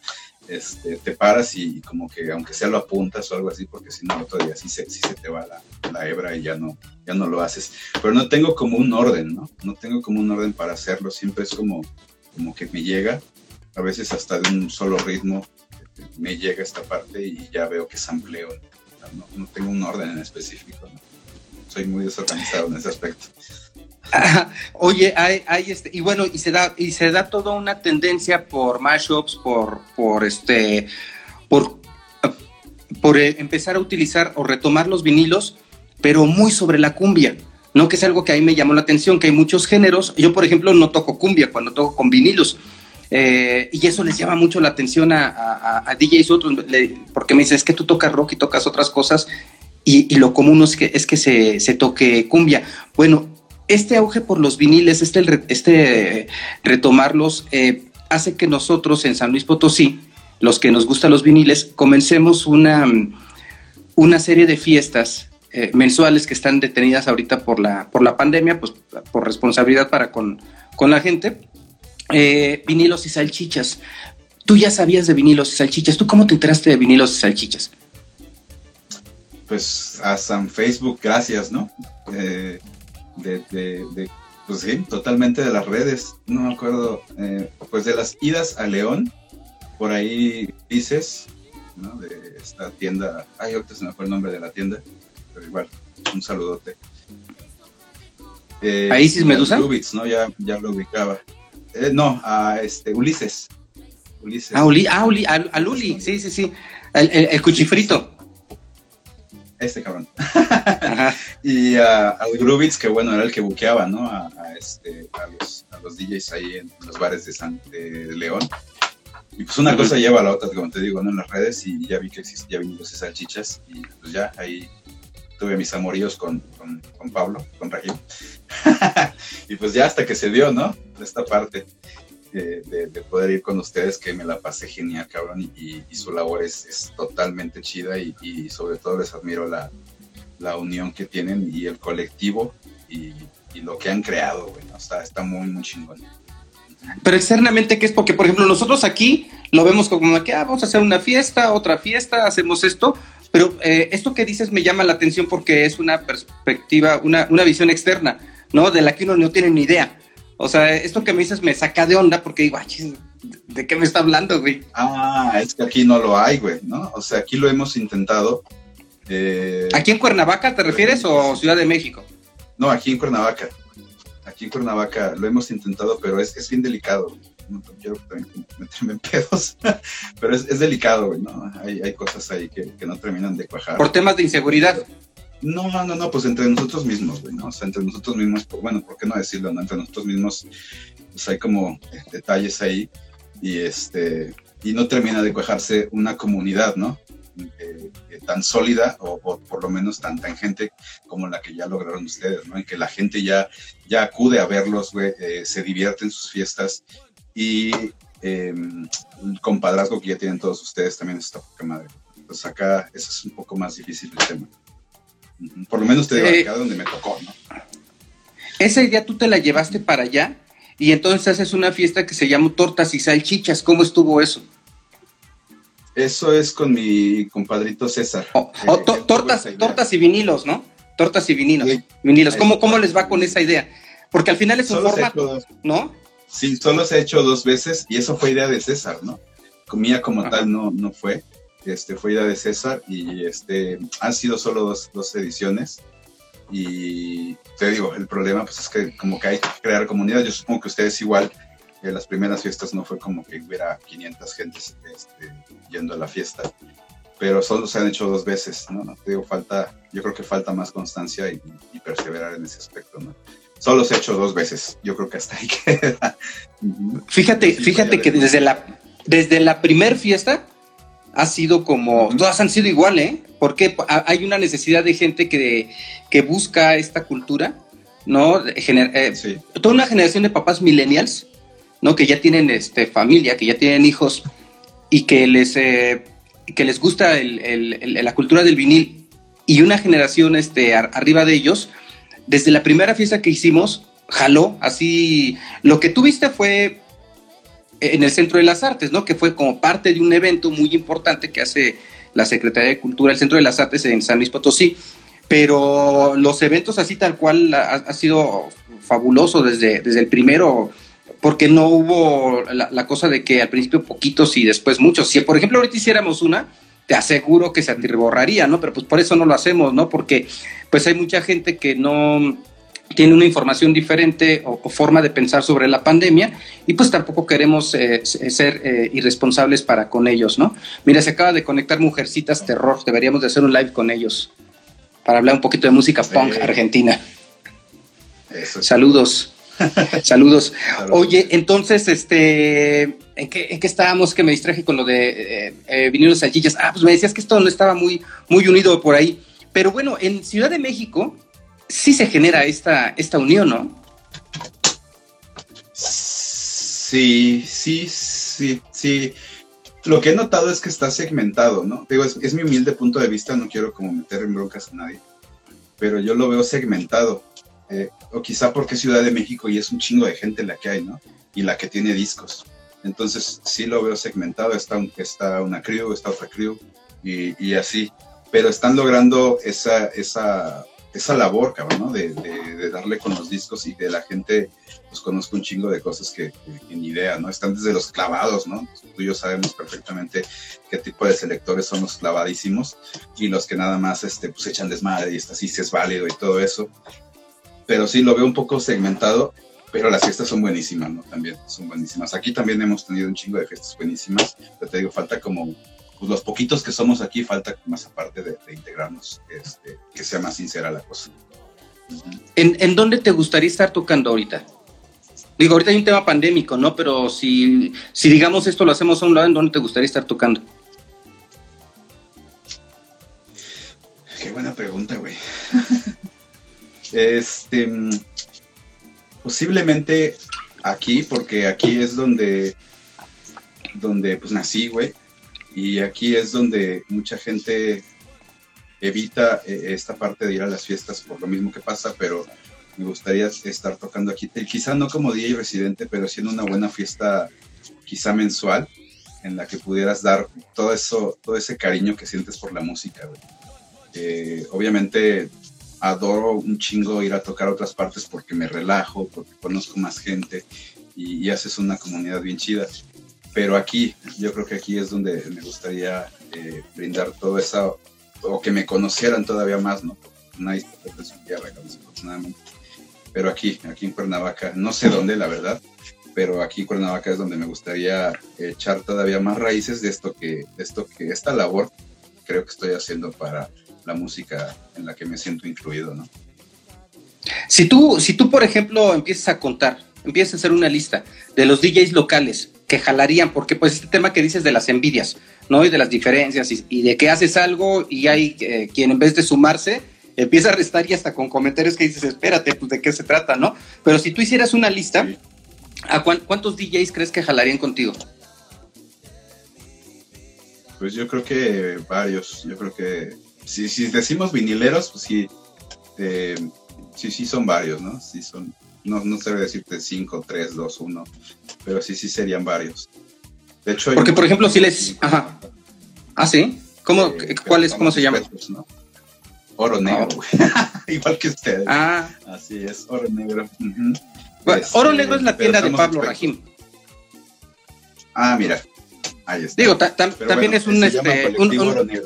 Este, te paras y, y, como que aunque sea lo apuntas o algo así, porque si no, otro día sí se, sí se te va la, la, hebra y ya no, ya no lo haces. Pero no tengo como un orden, ¿no? No tengo como un orden para hacerlo, siempre es como, como que me llega, a veces hasta de un solo ritmo me llega esta parte y ya veo que sampleo. No, no tengo un orden en específico, ¿no? Soy muy desorganizado en ese aspecto. (laughs)
Oye, hay, hay, este, y bueno, y se da, y se da toda una tendencia por mashups, por, por este, por, por eh, empezar a utilizar o retomar los vinilos, pero muy sobre la cumbia, ¿no? Que es algo que ahí me llamó la atención, que hay muchos géneros. Yo, por ejemplo, no toco cumbia cuando toco con vinilos. Eh, y eso les llama mucho la atención a, a, a DJs otros, le, porque me dicen, es que tú tocas rock y tocas otras cosas, y, y lo común es que, es que se, se toque cumbia. Bueno, este auge por los viniles, este, este retomarlos, eh, hace que nosotros en San Luis Potosí, los que nos gustan los viniles, comencemos una, serie de fiestas eh, mensuales que están detenidas ahorita por la, por la pandemia, pues por responsabilidad para con, la gente. Eh, vinilos y salchichas. Tú ya sabías de vinilos y salchichas. ¿Tú cómo te enteraste de vinilos y salchichas?
Pues hasta en Facebook, gracias, ¿no? De, de, pues sí, totalmente de las redes. No me acuerdo, pues de las idas a León, por ahí dices, ¿no? De esta tienda, ay, ahorita se me fue el nombre de la tienda, pero igual, un saludote.
Eh, ¿A Isis Medusa?
¿no? Ya, ya lo ubicaba. Eh, no, a este, Ulises.
Ulises. Ah, Uli, ah Uli, a, Luli, sí, sí, sí. El, el, cuchifrito.
Este cabrón. (laughs) y a, al Grubitz, que bueno, era el que buqueaba, ¿no? A, este, a, los, a los DJs ahí en los bares de, San, de León. Y pues una cosa lleva a la otra, como te digo, ¿no? en las redes y ya vi que existía vinilos y salchichas y pues ya ahí tuve mis amoríos con, con, Pablo, con Raquel. (laughs) y pues ya hasta que se dio, ¿no? Esta parte de, de, poder ir con ustedes, que me la pasé genial, cabrón, y, y su labor es, es totalmente chida y, y, sobre todo les admiro la, la, unión que tienen y el colectivo y, lo que han creado, güey, está, está muy, muy chingón.
Pero externamente, ¿qué es? Porque, por ejemplo, nosotros aquí lo vemos como que ah, vamos a hacer una fiesta, otra fiesta, hacemos esto, pero eh, esto que dices me llama la atención porque es una perspectiva, una, una visión externa, ¿no? De la que uno no tiene ni idea. O sea, esto que me dices me saca de onda porque digo, Ay, ¿de qué me está hablando, güey?
Ah, es que aquí no lo hay, güey, ¿no? O sea, aquí lo hemos intentado.
Eh, ¿Aquí en Cuernavaca te refieres o Ciudad de México?
No, aquí en Cuernavaca aquí en Cuernavaca lo hemos intentado, pero es, es bien delicado. No quiero meterme en pedos, (laughs) pero es, es delicado, ¿no? Hay, hay cosas ahí que, que, no terminan de cuajar.
¿Por temas de inseguridad?
No, no, no, pues entre nosotros mismos, güey, ¿no? O sea, entre nosotros mismos, pues, bueno, ¿por qué no decirlo, no? Entre nosotros mismos, pues hay como eh, detalles ahí y este, y no termina de cuajarse una comunidad, ¿no? Eh, eh, tan sólida o, por lo menos tan tangente como la que ya lograron ustedes, ¿no? En que la gente ya, ya acude a verlos, güey, se divierte en sus fiestas y el compadrazgo que ya tienen todos ustedes también está poca madre. Pues acá eso es un poco más difícil el tema. Por lo menos te digo, acá donde me tocó, ¿no?
Esa idea tú te la llevaste para allá y entonces haces una fiesta que se llama Tortas y Salchichas. ¿Cómo estuvo eso?
Eso es con mi compadrito César.
Oh, oh, tortas, tortas y vinilos, ¿no? Tortas y vinilos. vinilos. ¿Cómo, ¿Cómo les va con esa idea? Porque al final es un formato, ¿no?
Sí, solo se ha hecho dos veces y eso fue idea de César, ¿no? Comía como tal no, no fue. Este, fue idea de César y este, han sido solo dos, dos ediciones. Y te digo, el problema pues es que como que hay que crear comunidad. Yo supongo que ustedes igual en las primeras fiestas no fue como que hubiera 500 gentes este, yendo a la fiesta, pero solo se han hecho dos veces, ¿no? Te digo, falta, yo creo que falta más constancia y, perseverar en ese aspecto, ¿no? Solo se ha hecho dos veces, yo creo que hasta ahí (laughs) queda.
Fíjate, fíjate que desde la, desde la primer fiesta ha sido como, todas han sido igual, ¿eh? Porque hay una necesidad de gente que, que busca esta cultura, ¿no? Eh, toda una generación de papás millennials ¿no? Que ya tienen este, familia, que ya tienen hijos y que les, eh, que les gusta la cultura del vinil y una generación este, arriba de ellos, desde la primera fiesta que hicimos, jaló así, lo que tuviste fue en el Centro de las Artes, ¿no? Que fue como parte de un evento muy importante que hace la Secretaría de Cultura, el Centro de las Artes en San Luis Potosí, pero los eventos así tal cual ha, sido fabuloso desde, desde el primero porque no hubo la, cosa de que al principio poquitos y después muchos. Si, por ejemplo, ahorita hiciéramos una, te aseguro que se atiborraría, ¿no? Pero pues por eso no lo hacemos, ¿no? Porque pues hay mucha gente que no tiene una información diferente o, forma de pensar sobre la pandemia y pues tampoco queremos eh, ser eh, irresponsables para con ellos, ¿no? Mira, se acaba de conectar Mujercitas Terror, deberíamos de hacer un live con ellos para hablar un poquito de música punk argentina. (laughs) Saludos. Saludos. Oye, entonces, este, ¿en qué, ¿en qué, estábamos? Que me distraje con lo de eh, eh salchichas. Ah, pues me decías que esto no estaba muy, muy unido por ahí. Pero bueno, en Ciudad de México sí se genera esta, esta unión, ¿no?
Sí, sí, sí, sí. Lo que he notado es que está segmentado, ¿no? Digo, es, mi humilde punto de vista, no quiero como meter en broncas a nadie pero yo lo veo segmentado. Eh, o quizá porque es Ciudad de México y es un chingo de gente la que hay, ¿no? Y la que tiene discos. Entonces sí lo veo segmentado, está, está una crew, está otra crew y, y así. Pero están logrando esa, esa esa labor, cabrón, ¿no? De, de, darle con los discos y que la gente pues conozca un chingo de cosas que, que, ni idea, ¿no? Están desde los clavados, ¿no? Tú y yo sabemos perfectamente qué tipo de selectores son los clavadísimos y los que nada más este, pues echan desmadre y está así, si es válido y todo eso. Pero sí, lo veo un poco segmentado, pero las fiestas son buenísimas, ¿no? También son buenísimas. Aquí también hemos tenido un chingo de fiestas buenísimas, pero te digo, falta como pues los poquitos que somos aquí, falta más aparte de, de integrarnos, este, que sea más sincera la cosa.
¿En, ¿En dónde te gustaría estar tocando ahorita? Digo, ahorita hay un tema pandémico, ¿no? Pero si, si digamos esto lo hacemos a un lado, ¿en dónde te gustaría estar tocando?
Qué buena pregunta, güey. (laughs) este, posiblemente aquí, porque aquí es donde, donde pues nací, güey. Y aquí es donde mucha gente evita eh, esta parte de ir a las fiestas por lo mismo que pasa, pero me gustaría estar tocando aquí, quizá no como DJ residente, pero siendo una buena fiesta quizá mensual, en la que pudieras dar todo eso, todo ese cariño que sientes por la música. Eh, obviamente adoro un chingo ir a tocar a otras partes porque me relajo, porque conozco más gente y, y haces una comunidad bien chida pero aquí, yo creo que aquí es donde me gustaría eh, brindar todo eso, o que me conocieran todavía más, ¿no? Nadie de su tierra, afortunadamente. Pero aquí, aquí en Cuernavaca, no sé dónde, la verdad, pero aquí en Cuernavaca es donde me gustaría echar todavía más raíces de esto que, de esto que, esta labor creo que estoy haciendo para la música en la que me siento incluido, ¿no?
Si tú, si tú, por ejemplo, empiezas a contar, empiezas a hacer una lista de los DJs locales que jalarían, porque pues este tema que dices de las envidias, ¿no? Y de las diferencias y, de que haces algo y hay eh, quien en vez de sumarse empieza a restar y hasta con comentarios que dices, espérate, pues de qué se trata, ¿no? Pero si tú hicieras una lista, ¿a cuántos DJs crees que jalarían contigo?
Pues yo creo que varios, yo creo que si, si decimos vinileros, pues sí, eh, sí, sí son varios, ¿no? Sí son, no, no sé decirte 5, 3, 2, 1, pero sí, sí serían varios. De hecho,
porque por ejemplo, si les. Ajá. Ah, sí. ¿Cómo, eh, ¿cuál es, ¿Cómo se llama?
¿no? Oro negro, (laughs) igual que ustedes. Ah. Así es, oro negro. Uh -huh.
bueno, este, oro negro es la tienda de Pablo Rajim.
Ah, mira. Ahí está.
Digo, ta, ta, también bueno, es un, este, un, un,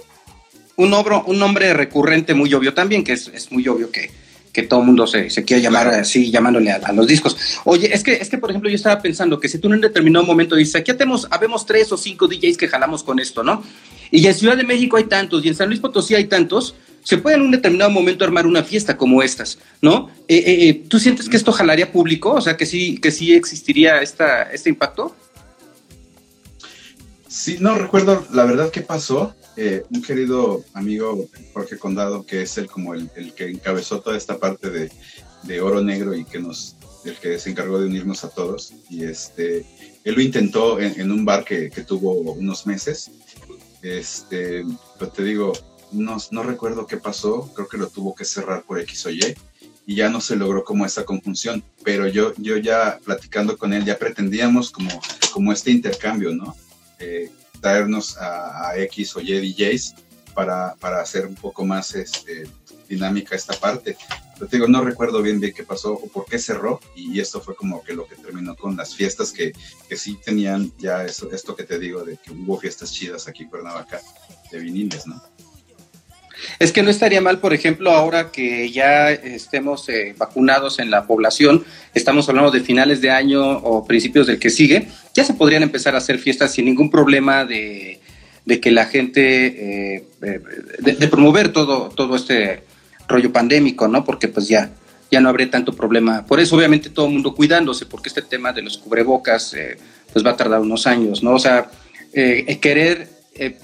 un, obro, un nombre recurrente muy obvio también, que es, es muy obvio que, que todo el mundo se, se quiere llamar claro. así, llamándole a, a, los discos. Oye, es que, es que, por ejemplo, yo estaba pensando que si tú en un determinado momento dices, aquí tenemos, habemos tres o cinco DJs que jalamos con esto, ¿no? Y en Ciudad de México hay tantos, y en San Luis Potosí hay tantos, se puede en un determinado momento armar una fiesta como estas, ¿no? Eh, eh, eh, ¿Tú sientes que esto jalaría público? O sea, que sí, que sí existiría esta, este impacto?
Sí, no recuerdo la verdad qué pasó. Eh, un querido amigo Jorge Condado, que es el como el, el que encabezó toda esta parte de, de, Oro Negro y que nos, el que se encargó de unirnos a todos. Y este, él lo intentó en, un bar que, que, tuvo unos meses. Este, pero te digo, no, no recuerdo qué pasó, creo que lo tuvo que cerrar por X o Y y ya no se logró como esa conjunción, pero yo, yo ya platicando con él ya pretendíamos como, como este intercambio, ¿no? Eh, traernos a, a, X o Y DJs para, para hacer un poco más este, dinámica esta parte. Pero te digo, no recuerdo bien bien qué pasó o por qué cerró y esto fue como que lo que terminó con las fiestas que, que sí tenían ya eso, esto que te digo de que hubo fiestas chidas aquí en Cuernavaca de viniles, ¿no?
Es que no estaría mal, por ejemplo, ahora que ya estemos eh, vacunados en la población, estamos hablando de finales de año o principios del que sigue, ya se podrían empezar a hacer fiestas sin ningún problema de, que la gente, eh, de, de, promover todo, todo este rollo pandémico, ¿no? Porque pues ya, ya no habría tanto problema. Por eso, obviamente, todo el mundo cuidándose, porque este tema de los cubrebocas, eh, pues va a tardar unos años, ¿no? O sea, eh, querer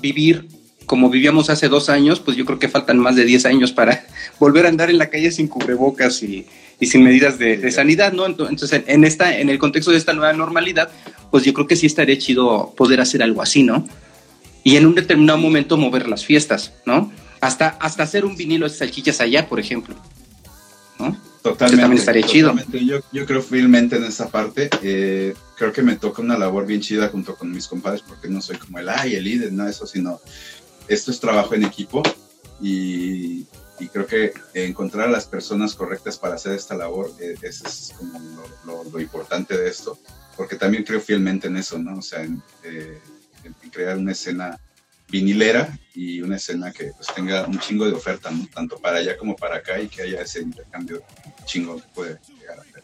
vivir como vivíamos hace dos años, pues yo creo que faltan más de 10 años para (laughs) volver a andar en la calle sin cubrebocas y, y sin medidas de, de, sanidad, ¿no? Entonces, en, esta, en el contexto de esta nueva normalidad, pues yo creo que sí estaría chido poder hacer algo así, ¿no? Y en un determinado momento mover las fiestas, ¿no? Hasta, hasta hacer un vinilo de salchichas allá, por ejemplo. ¿No?
Totalmente.
también estaría chido.
Yo, yo creo fielmente en esa parte. Eh, creo que me toca una labor bien chida junto con mis compadres, porque no soy como el ay, el líder, no eso, sino esto es trabajo en equipo y, y creo que encontrar a las personas correctas para hacer esta labor eh, es como lo, lo, lo, importante de esto, porque también creo fielmente en eso, ¿no? O sea, en, eh, en crear una escena vinilera y una escena que pues, tenga un chingo de oferta, ¿no? tanto para allá como para acá y que haya ese intercambio chingo que puede llegar a hacer.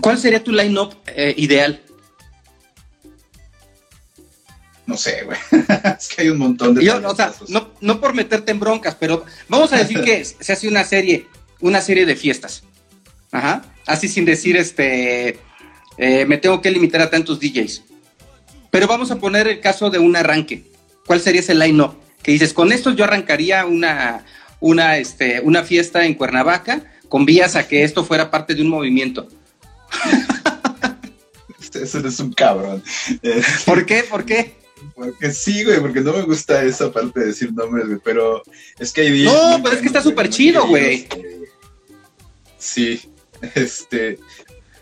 ¿Cuál sería tu line-up eh, ideal?
No sé, güey. (laughs) es que hay un montón de.
Yo, o sea, no, no, por meterte en broncas, pero vamos a decir que (laughs) se hace una serie, una serie de fiestas. Ajá. Así sin decir, este, eh, me tengo que limitar a tantos DJs. Pero vamos a poner el caso de un arranque. ¿Cuál sería ese line-up? Que dices, con esto yo arrancaría una, una, este, una fiesta en Cuernavaca con vías a que esto fuera parte de un movimiento. (laughs)
Eso es un cabrón.
¿Por qué? ¿Por qué?
Porque sí, güey, porque no me gusta esa parte de decir nombres, güey, pero es que hay días...
No, pero es que está súper chido, güey.
Sí, (laughs) este,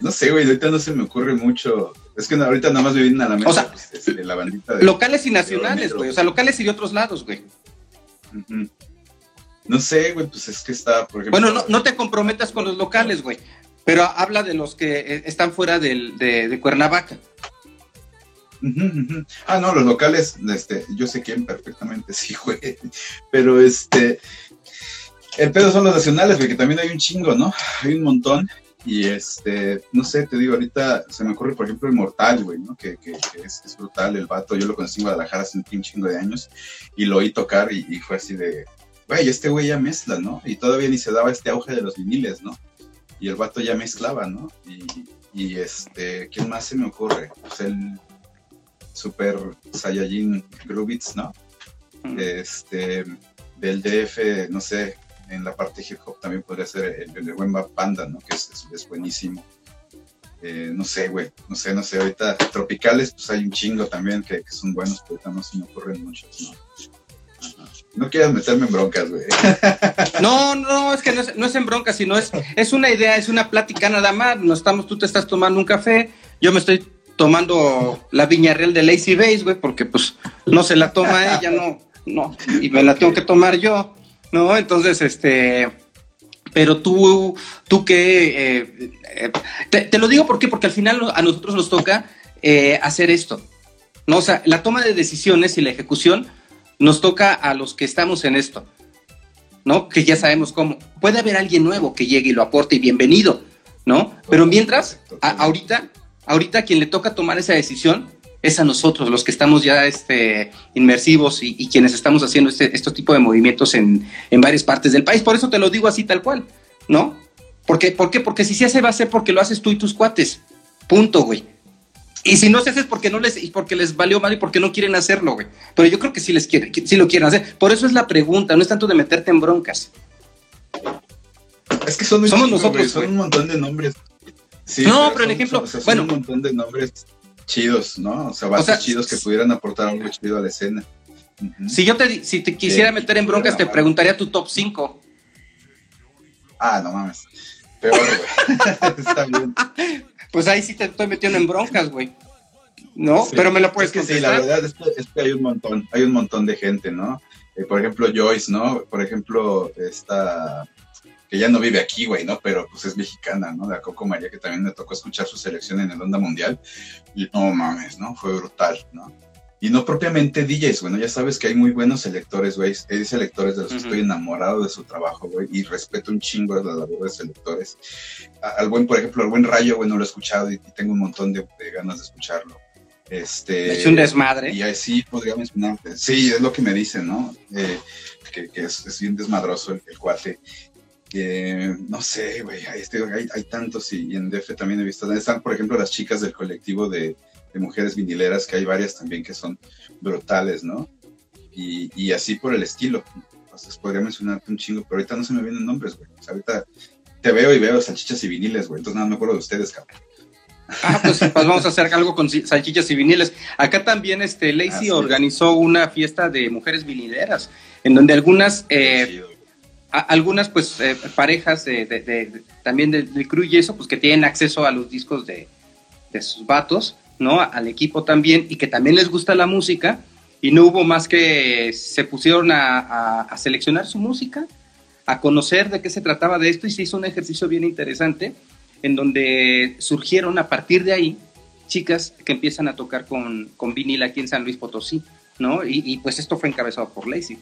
no sé, güey, ahorita no se me ocurre mucho. Es que ahorita nada más me vienen a la mente
o sea,
pues, de la bandita de,
locales y nacionales, güey. O sea, locales y de otros lados, güey.
Uh -huh. No sé, güey, pues es que está, por ejemplo.
Bueno, no, no te comprometas con los locales, güey. Pero habla de los que están fuera del, de, de, Cuernavaca.
Ah, no, los locales, este, yo sé quién perfectamente, (laughs) sí, güey. Pero este. El pedo son los nacionales, güey, que también hay un chingo, ¿no? Hay un montón. Y este, no sé, te digo, ahorita se me ocurre, por ejemplo, el Mortal, güey, ¿no? Que, que, que es, es, brutal, el vato. Yo lo conocí en Guadalajara hace un chingo de años y lo oí tocar y, y fue así de, güey, este güey ya mezcla, ¿no? Y todavía ni se daba este auge de los viniles, ¿no? Y el vato ya mezclaba, ¿no? Y, y este, ¿quién más se me ocurre? Pues el Super Saiyajin Grubitz, ¿no? Mm. Este, del DF, no sé, en la parte hip hop también podría ser el, el, el buen Panda, ¿no? Que es, es, es buenísimo. Eh, no sé, güey, no sé, no sé, ahorita tropicales, pues hay un chingo también que, que son buenos, pero ahorita no se me ocurren muchos, ¿no? No quieras meterme en broncas, güey. (laughs)
No, no, es que no es, no es, en broncas, sino es, es una idea, es una plática nada más. No estamos, tú te estás tomando un café, yo me estoy tomando la viña real de Lazy Base, güey, porque pues no se la toma (laughs) ella, no, no, y me la tengo que tomar yo. ¿no? Entonces, este, pero tú, tú que, eh, eh, te, te, lo digo porque, porque al final a nosotros nos toca eh, hacer esto, ¿no? O sea, la toma de decisiones y la ejecución nos toca a los que estamos en esto, ¿no? Que ya sabemos cómo. Puede haber alguien nuevo que llegue y lo aporte y bienvenido, ¿no? Pero mientras, a, ahorita, ahorita quien le toca tomar esa decisión es a nosotros, los que estamos ya este, inmersivos y, y quienes estamos haciendo este, este tipo de movimientos en, en, varias partes del país. Por eso te lo digo así tal cual, ¿no? Porque, ¿Por qué? Porque si se hace va a ser porque lo haces tú y tus cuates. Punto, güey. Y si no se hace es porque no les, porque les valió mal y porque no quieren hacerlo, güey. Pero yo creo que sí les quieren, sí lo quieren hacer. Por eso es la pregunta, no es tanto de meterte en broncas.
Es que son
somos
chico,
nosotros,
güey, son un montón de nombres.
Sí, no, pero, pero el ejemplo,
o sea,
bueno,
un montón de nombres chidos, ¿no? O sea, o sea, chidos que pudieran aportar algo chido a la escena.
Uh -huh. Si yo te, si te quisiera sí, meter en broncas, te preguntaría tu top 5.
Ah, no mames. Peor, güey. (laughs) Está bien.
Pues ahí sí te estoy metiendo en broncas, güey. ¿No? Sí. Pero me lo puedes
es que Sí, la verdad es que, es que, hay un montón, hay un montón de gente, ¿no? Eh, por ejemplo, Joyce, ¿no? Por ejemplo, esta que ya no vive aquí, güey, ¿no? Pero pues es mexicana, ¿no? La Coco María, que también me tocó escuchar su selección en el Onda Mundial. Y no mames, ¿no? Fue brutal, ¿no? Y no propiamente DJs, bueno, ya sabes que hay muy buenos selectores, güey. Hay selectores de los uh -huh. que estoy enamorado de su trabajo, güey, y respeto un chingo la labor de selectores. Al buen, por ejemplo, al buen Rayo, güey, no lo he escuchado y, tengo un montón de, de, ganas de escucharlo. Este,
es un desmadre.
Y así podría mencionarte. Sí, es lo que me dicen, ¿no? Eh, que, que es, es, bien desmadroso el, el cuate. No sé, güey, hay, hay, hay, tantos y, y, en DF también he visto. Están, por ejemplo, las chicas del colectivo de, de, mujeres vinileras, que hay varias también que son brutales, ¿no? Y, y así por el estilo. Entonces podría mencionarte un chingo, pero ahorita no se me vienen nombres, güey. O sea, ahorita te veo y veo salchichas y viniles, güey. Entonces nada, me acuerdo de ustedes, cabrón.
Ah, pues, pues, vamos a hacer algo con salchichas y viniles. Acá también este Lacey ah, sí. organizó una fiesta de mujeres vinileras. en donde algunas, eh, algunas pues eh, parejas de, también del de crew y eso, pues que tienen acceso a los discos de, sus vatos, ¿no? Al equipo también, y que también les gusta la música, y no hubo más que se pusieron a, seleccionar su música, a conocer de qué se trataba de esto, y se hizo un ejercicio bien interesante, en donde surgieron a partir de ahí chicas que empiezan a tocar con, con vinil aquí en San Luis Potosí, ¿no? Y, pues esto fue encabezado por Lacey.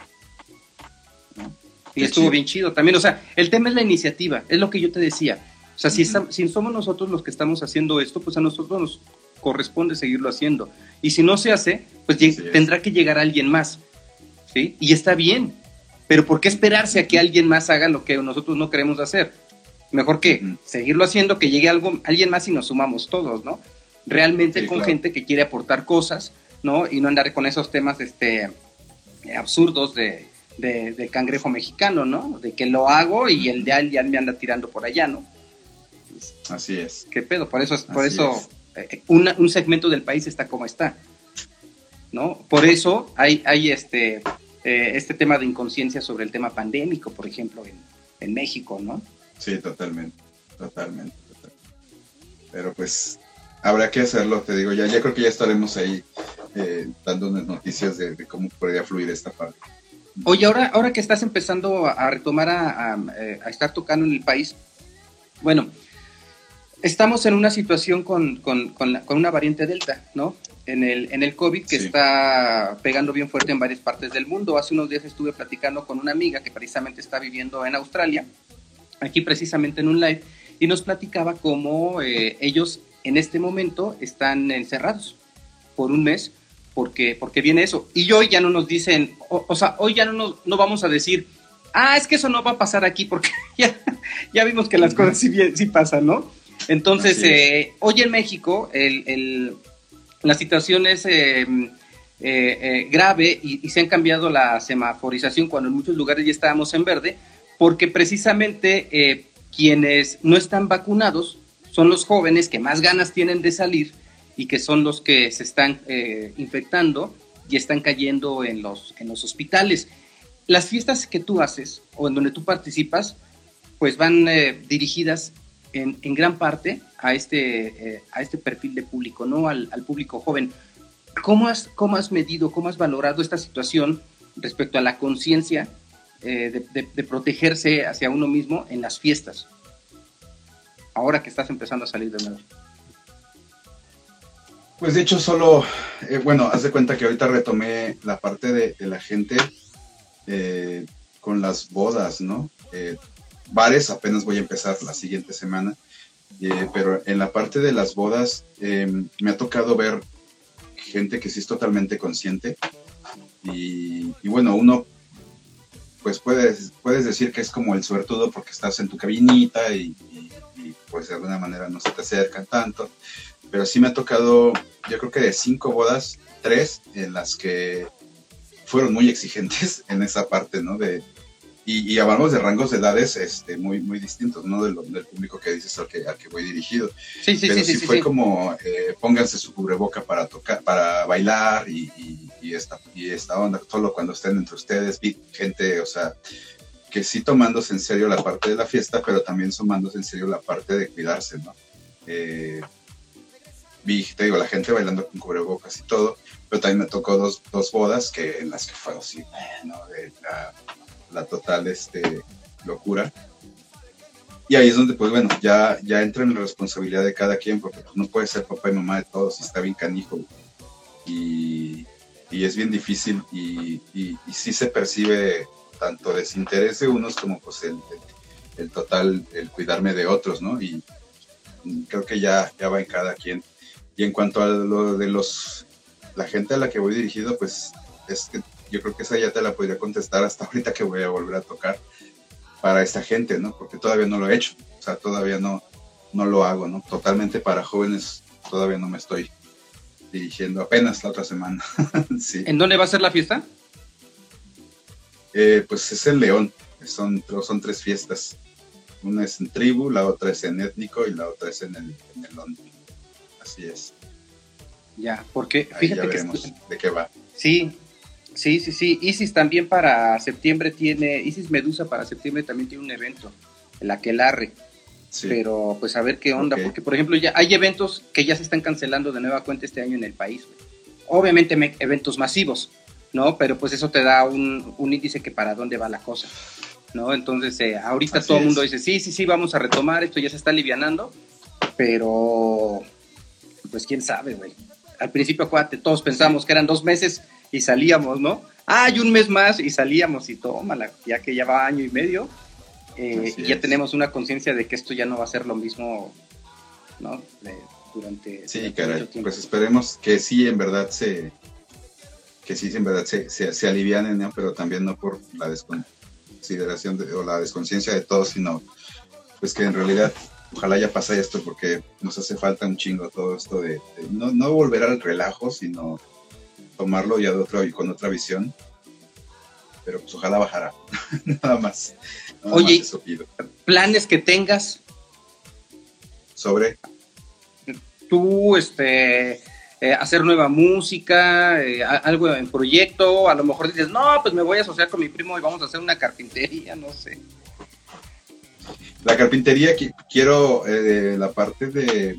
Y estuvo bien chido también. O sea, el tema es la iniciativa, es lo que yo te decía. O sea, si, si somos nosotros los que estamos haciendo esto, pues a nosotros nos corresponde seguirlo haciendo. Y si no se hace, pues tendrá que llegar alguien más. ¿sí? Y está bien. Pero ¿por qué esperarse a que alguien más haga lo que nosotros no queremos hacer? Mejor que seguirlo haciendo, que llegue algo, alguien más y nos sumamos todos, ¿no? Realmente con gente que quiere aportar cosas, ¿no? Y no andar con esos temas este, absurdos de, de, cangrejo mexicano, ¿no? De que lo hago y el de alguien me anda tirando por allá, ¿no?
Así es.
¿Qué pedo? Por eso, por eso eh, un segmento del país está como está, ¿no? Por eso hay, hay este, eh, este tema de inconsciencia sobre el tema pandémico, por ejemplo, en, en México, ¿no?
Sí, totalmente, totalmente, Pero pues habrá que hacerlo, te digo, ya, ya creo que ya estaremos ahí eh, dando unas noticias de, cómo podría fluir esta parte.
Oye, ahora, ahora que estás empezando a, retomar a, eh, a, estar tocando en el país, bueno, estamos en una situación con, con, con, una variante Delta, ¿no? En el, en el COVID que está pegando bien fuerte en varias partes del mundo. Hace unos días estuve platicando con una amiga que precisamente está viviendo en Australia, aquí precisamente en un live, y nos platicaba cómo eh, ellos en este momento están encerrados por un mes porque, porque viene eso. Y hoy ya no nos dicen, o, sea, hoy ya no, nos, no vamos a decir, ah, es que eso no va a pasar aquí porque (laughs) ya, ya vimos que las cosas sí, sí pasan, ¿no? Entonces, eh, hoy en México el, la situación es eh, eh, grave y, y, se han cambiado la semaforización cuando en muchos lugares ya estábamos en verde, porque precisamente quienes no están vacunados son los jóvenes que más ganas tienen de salir y que son los que se están eh, infectando y están cayendo en los, en los hospitales. Las fiestas que tú haces o en donde tú participas, pues van eh, dirigidas en, en, gran parte a este, eh, a este perfil de público, ¿no? Al, al, público joven. ¿Cómo has, ¿Cómo has medido, cómo has valorado esta situación respecto a la conciencia de, de, de protegerse hacia uno mismo en las fiestas? ahora que estás empezando a salir de nuevo?
Pues de hecho solo, eh, bueno, haz de cuenta que ahorita retomé la parte de, la gente eh, con las bodas, ¿no? Eh, bares apenas voy a empezar la siguiente semana, pero en la parte de las bodas me ha tocado ver gente que sí es totalmente consciente y, bueno, uno pues puedes, puedes decir que es como el suertudo porque estás en tu cabinita y, pues de alguna manera no se te acercan tanto. Pero sí me ha tocado, yo creo que de cinco bodas, tres en las que fueron muy exigentes (laughs) en esa parte, ¿no? De, y, hablamos de rangos de edades este, muy, muy distintos, ¿no? Del, del público que dices al que, al que voy dirigido.
Sí, sí,
Pero
sí,
sí, fue como, eh, pónganse su cubreboca para tocar, para bailar y, y, esta, y esta onda, solo cuando estén entre ustedes, vi gente, o sea, que sí tomándose en serio la parte de la fiesta, pero también tomándose en serio la parte de cuidarse, ¿no? Eh, vi, te digo, la gente bailando con cubrebocas y todo, pero también me tocó dos, dos bodas que en las que fue así, ¿no? la, la, total este, locura. Y ahí es donde, pues bueno, ya, ya entra en la responsabilidad de cada quien, porque no puede ser papá y mamá de todos y está bien canijo. Y, y es bien difícil y, y, y sí se percibe tanto desinterés de unos como pues el, el, total, el cuidarme de otros, ¿no? Y creo que ya, ya va en cada quien. Y en cuanto a lo de los, la gente a la que voy dirigido, pues es que yo creo que esa ya te la podría contestar hasta (laughs) ahorita que voy a volver a tocar para esta gente, ¿no? Porque todavía no lo he hecho, o sea, todavía no, no lo hago, ¿no? Totalmente para jóvenes todavía no me estoy dirigiendo, apenas la otra semana. (laughs) sí.
¿En dónde va a ser la fiesta?
Eh, pues es en León, son, son tres fiestas. Una es en tribu, la otra es en étnico y la otra es en el, en el Así es.
Ya, porque fíjate
que... de qué va.
Sí, Sí, sí, sí. Isis también para septiembre tiene, Isis Medusa para septiembre también tiene un evento, el Aquelarre. Sí. Pero pues a ver qué onda, porque por ejemplo ya hay eventos que ya se están cancelando de nueva cuenta este año en el país. Obviamente eventos masivos, ¿no? Pero pues eso te da un, un, índice que para dónde va la cosa, ¿no? Entonces eh, ahorita Así todo el mundo dice, sí, sí, sí, vamos a retomar, esto ya se está alivianando, pero pues quién sabe, güey. Al principio, acuérdate, todos pensamos que eran dos meses y salíamos, ¿no? Ah, y un mes más y salíamos y tómala, ya que ya va año y medio, eh, y ya tenemos una conciencia de que esto ya no va a ser lo mismo, ¿no? De, durante.
Sí, durante caray, pues esperemos que sí, en verdad se. Que sí, en verdad se, se, se alivianen, ¿no? pero también no por la desconsideración de, o la desconciencia de todos, sino pues que en realidad ojalá ya pase esto porque nos hace falta un chingo todo esto de, de no, no volver al relajo, sino tomarlo ya de otro y con otra visión. Pero pues ojalá bajara. (laughs) nada más. Nada
Oye,
más eso pido.
planes que tengas.
Sobre.
Tú, este, eh, hacer nueva música, eh, algo en proyecto, a lo mejor dices, no, pues me voy a asociar con mi primo y vamos a hacer una carpintería, no sé.
La carpintería, quiero eh, la parte de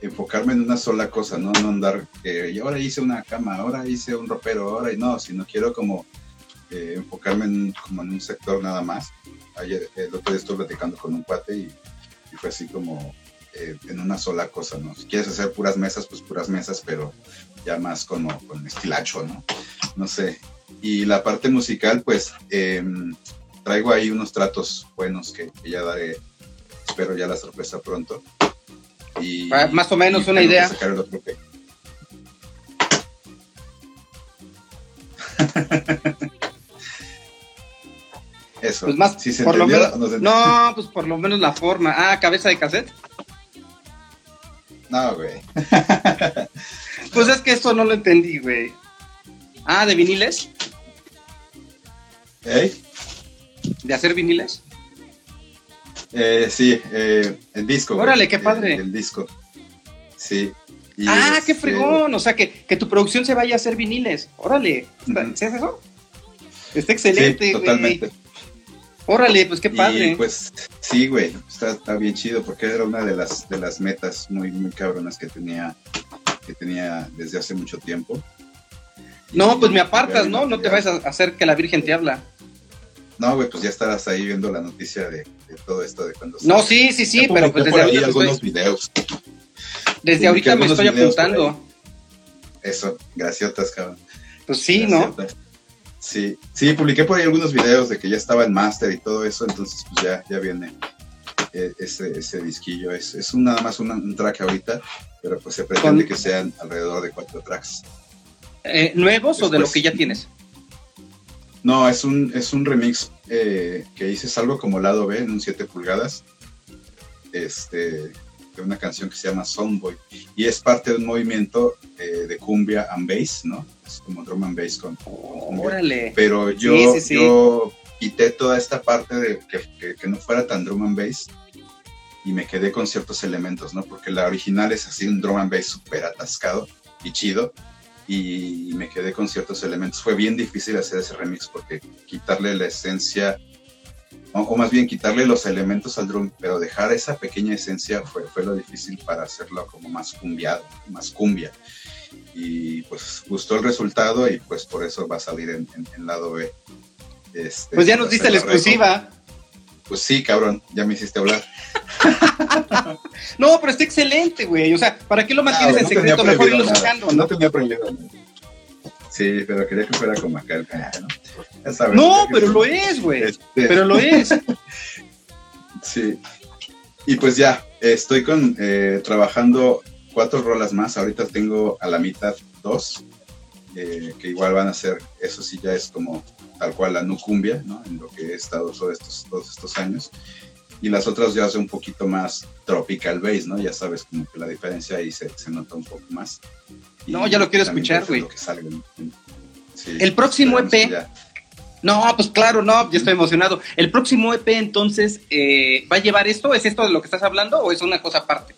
enfocarme en una sola cosa, no, andar, eh, y ahora hice una cama, ahora hice un ropero, ahora y no, sino quiero como eh, enfocarme en, como en un sector nada más. Ayer, el otro día estuve platicando con un cuate y, fue así como eh, en una sola cosa, ¿no? Si quieres hacer puras mesas, pues puras mesas, pero ya más como con estilacho, ¿no? No sé. Y la parte musical, pues em, traigo ahí unos tratos buenos que, que ya daré, espero ya la sorpresa pronto. Y,
Ah, Más o menos
y
una idea.
sacar el otro (laughs) Eso.
Pues más,
si se
por lo menos,
no,
pues por lo menos la forma. Ah, cabeza de cassette.
No, güey. (laughs)
Pues es que esto no lo entendí, güey. Ah, de viniles,
¿Eh?
De hacer viniles.
Eh, sí, eh, el disco. güey.
Órale, qué padre.
El, disco. Sí. Y
ah, qué
este,
fregón. O sea, que, que tu producción se vaya a hacer viniles. Órale. ¿Está-
Ujú.
¿Sí es eso? Está excelente,
Sí,
güey.
totalmente.
Órale, pues qué padre.
Y pues sí, güey, está, está bien chido porque era una de las de las metas muy muy cabronas que tenía que tenía desde hace mucho tiempo.
no, pues me apartas, ¿no? No te vayas a hacer que la Virgen te habla.
No, güey, pues ya estarás ahí viendo la noticia de, de todo esto de cuando
No, sí, sí, sí, pero pues desde ahorita,
algunos
estoy,
videos.
desde ahorita me estoy apuntando.
Eso, graciotas, cabrón.
Pues sí, ¿no?
Sí, sí, publiqué por ahí algunos videos de que ya estaba en máster y todo eso, entonces pues ya, ya viene eh, ese, ese disquillo. Es, es un- nada más un track ahorita, pero pues se pretende
Con-
que sean alrededor de cuatro tracks.
Eh, ¿Nuevos o de lo que ya tienes?
No, es un, es un remix eh, que hice, es algo como lado B en un 7 pulgadas, este, de una canción que se llama Soundboy, y es parte de un movimiento eh, de cumbia and bass, ¿no? Es como drum and bass con, con.
Órale.
Pero yo,
Sí, sí, sí.
yo quité toda esta parte de que, que- que no fuera tan drum and bass y me quedé con ciertos elementos, ¿no? Porque la original es así un drum and bass súper atascado y chido y me quedé con ciertos elementos. Fue bien difícil hacer ese remix porque quitarle la esencia, o, o más bien quitarle los elementos al drum, pero dejar esa pequeña esencia fue, fue lo difícil para hacerlo como más cumbiado, más cumbia. Y pues gustó el resultado y pues por eso va a salir en, en- en lado B. Este,
Pues ya nos diste la exclusiva.
Pues sí, cabrón, ya me hiciste hablar. (laughs)
No, pero está excelente, güey. O sea, ¿para qué lo mantienes
Ah,
en
no tenía
secreto? Mejor irlo sacando,
No
¿no?
tenía prohibido. Sí, pero quería que fuera como acá ¿no? Ya sabes,
No,
que-
pero lo es, güey.
Este,
Pero lo es. (laughs)
Sí. Y pues ya, estoy con eh, trabajando cuatro rolas más. Ahorita tengo a la mitad dos, eh, que igual van a ser, eso sí ya es como tal cual la nucumbia, ¿no? En lo que he estado todos estos, todos estos años. Y las otras ya son un poquito más tropical bass, ¿no? Ya sabes, como que la diferencia ahí se, se nota un poco más. Y
No, ya lo quiero escuchar, güey. El próximo EP.
ya.
No, pues claro, no, ya estoy emocionado. El próximo EP, entonces, eh, ¿va a llevar esto? ¿Es esto de lo que estás hablando o es una cosa aparte?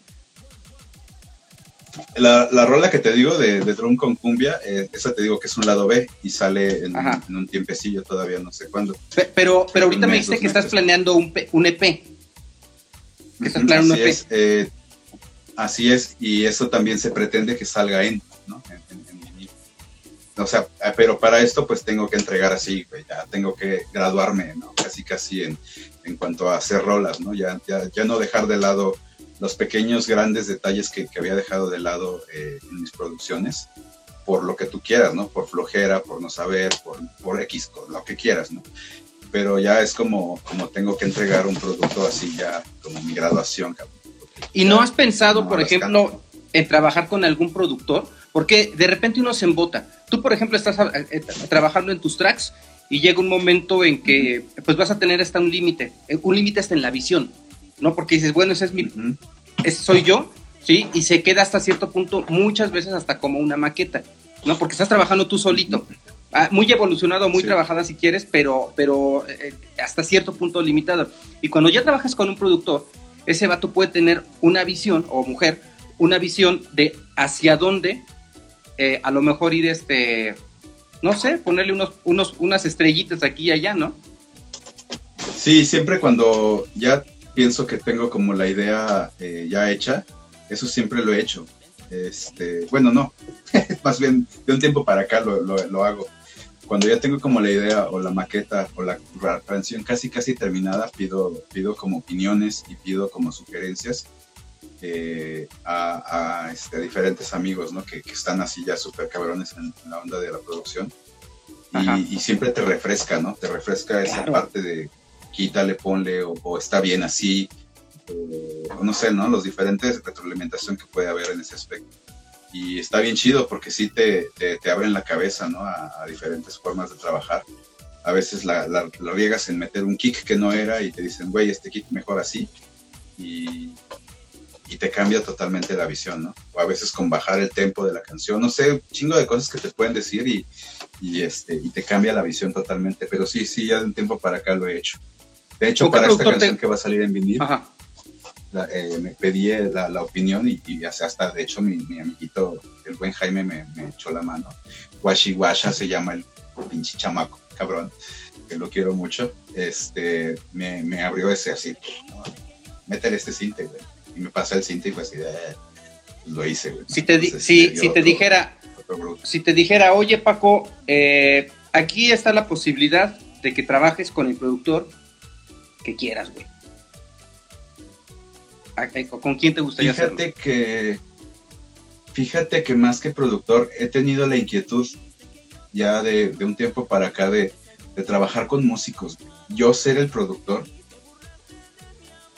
La, la rola que te digo de, de Drum con Cumbia, eh, esa te digo que es un lado B y sale en, en un tiempecillo, todavía no sé cuándo.
Pe- Pero, pero ahorita
Un
me
mes,
dijiste que estás
meses.
planeando un, un EP. Que estás planeando un
así
EP.
es, eh, así es, y eso también se pretende que salga en, ¿no? En, en-. O sea, eh, pero para esto pues tengo que entregar así, güey, ya tengo que graduarme, ¿no? Casi casi en, en cuanto a hacer rolas, ¿no? Ya, ya, ya no dejar de lado los pequeños, grandes detalles que, que había dejado de lado eh, en mis producciones, por lo que tú quieras, ¿no? Por flojera, por no saber, por, por X, con lo que quieras, ¿no? Pero ya es como, como tengo que entregar un producto así ya, como mi graduación,
¿Y no has pensado,
no
por ejemplo,
canto.
en trabajar con algún productor? Porque de repente uno se embota. Tú, por ejemplo, estás eh, eh, trabajando en tus tracks y llega un momento en que pues vas a tener hasta un límite. Un límite hasta en la visión, ¿no? Porque dices, bueno, ese es mi,
Ujú.
es- soy yo, ¿sí? Y se queda hasta cierto punto, muchas veces hasta como una maqueta, ¿no? Porque estás trabajando tú solito. Ah, muy evolucionado, muy
Sí.
trabajada si quieres, pero, pero eh, hasta cierto punto limitado. Y cuando ya trabajas con un productor, ese vato puede tener una visión, o mujer, una visión de hacia dónde eh, a lo mejor ir, este, no sé, ponerle unos, unos, unas estrellitas aquí y allá, ¿no?
Sí, siempre cuando ya pienso que tengo como la idea eh, ya hecha, eso siempre lo he hecho. Este, bueno, no, (laughs) más bien de un tiempo para acá lo, lo- lo hago. Cuando ya tengo como la idea o la maqueta o la, canción casi casi terminada, pido, pido como opiniones y pido como sugerencias eh, a, a, este, diferentes amigos, ¿no? Que, que están así ya súper cabrones en, en la onda de la producción. Y, y siempre te refresca, ¿no? Te refresca esa
Claro.
parte de quítale, ponle, o, o está bien así, o, o no sé, ¿no? Los diferentes retroalimentación que puede haber en ese aspecto. Y está bien chido porque sí te, te, te abren la cabeza, ¿no? A, a diferentes formas de trabajar. A veces la, la, la riegas en meter un kick que no era y te dicen, güey, este kick mejor así. Y, y te cambia totalmente la visión, ¿no? O a veces con bajar el tempo de la canción, no sé, chingo de cosas que te pueden decir y, y, este, y te cambia la visión totalmente. Pero sí, sí, ya de un tiempo para acá lo he hecho. De hecho,
¿Con qué
para esta
te-
canción que va a salir en vinil, la- eh, me pedí eh, la, la opinión y, y hasta, de hecho, mi, mi amiguito, el buen Jaime, me, me echó la mano. Washi Washa se llama el pinche chamaco, cabrón, que lo quiero mucho. Este, me, me abrió ese así, ¿no? métele este cinte, güey. Y me pasa el cinte y fue así, de, "Eh", pues lo hice, güey.
Si te,
Entonces,
si, dijera, si te dijera, oye Paco, eh, aquí está la posibilidad de que trabajes con el productor que quieras, güey. ¿A- a- ¿Con quién te gustaría hacerlo?
Fíjate que, fíjate que más que productor, he tenido la inquietud ya de, de un tiempo para acá de, de trabajar con músicos. Yo ser el productor,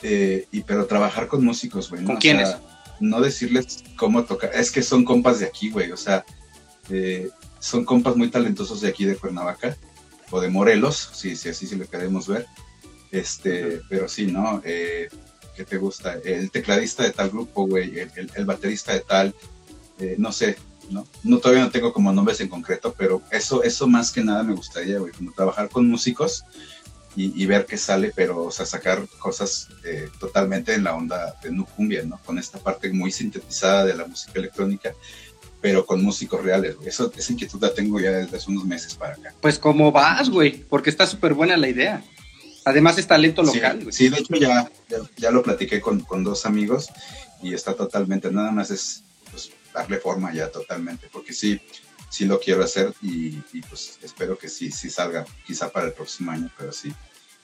eh, y pero trabajar con músicos, güey. ¿no?
¿Con
O
quiénes?
sea, no decirles cómo tocar, es que son compas de aquí, güey, o sea, eh, son compas muy talentosos de aquí de Cuernavaca, o de Morelos, si, si así se lo queremos ver. Este, pero sí, ¿no? Eh, ¿Qué te gusta? El tecladista de tal grupo, güey, el, el- el baterista de tal, eh, no sé, ¿no? No todavía no tengo como nombres en concreto, pero eso, eso más que nada me gustaría, güey, como trabajar con músicos y, y ver qué sale, pero, o sea, sacar cosas eh, totalmente en la onda de nu cumbia, ¿no? Con esta parte muy sintetizada de la música electrónica, pero con músicos reales, güey. Eso, esa inquietud la tengo ya desde hace unos meses para acá.
Pues como vas, güey, porque está súper buena la idea. Además es talento local,
sí, sí, de hecho ya, ya, ya lo platiqué con, con, dos amigos y está totalmente, nada más es pues, darle forma ya totalmente, porque sí, sí lo quiero hacer y, y pues espero que sí, sí salga, quizá para el próximo año, pero sí,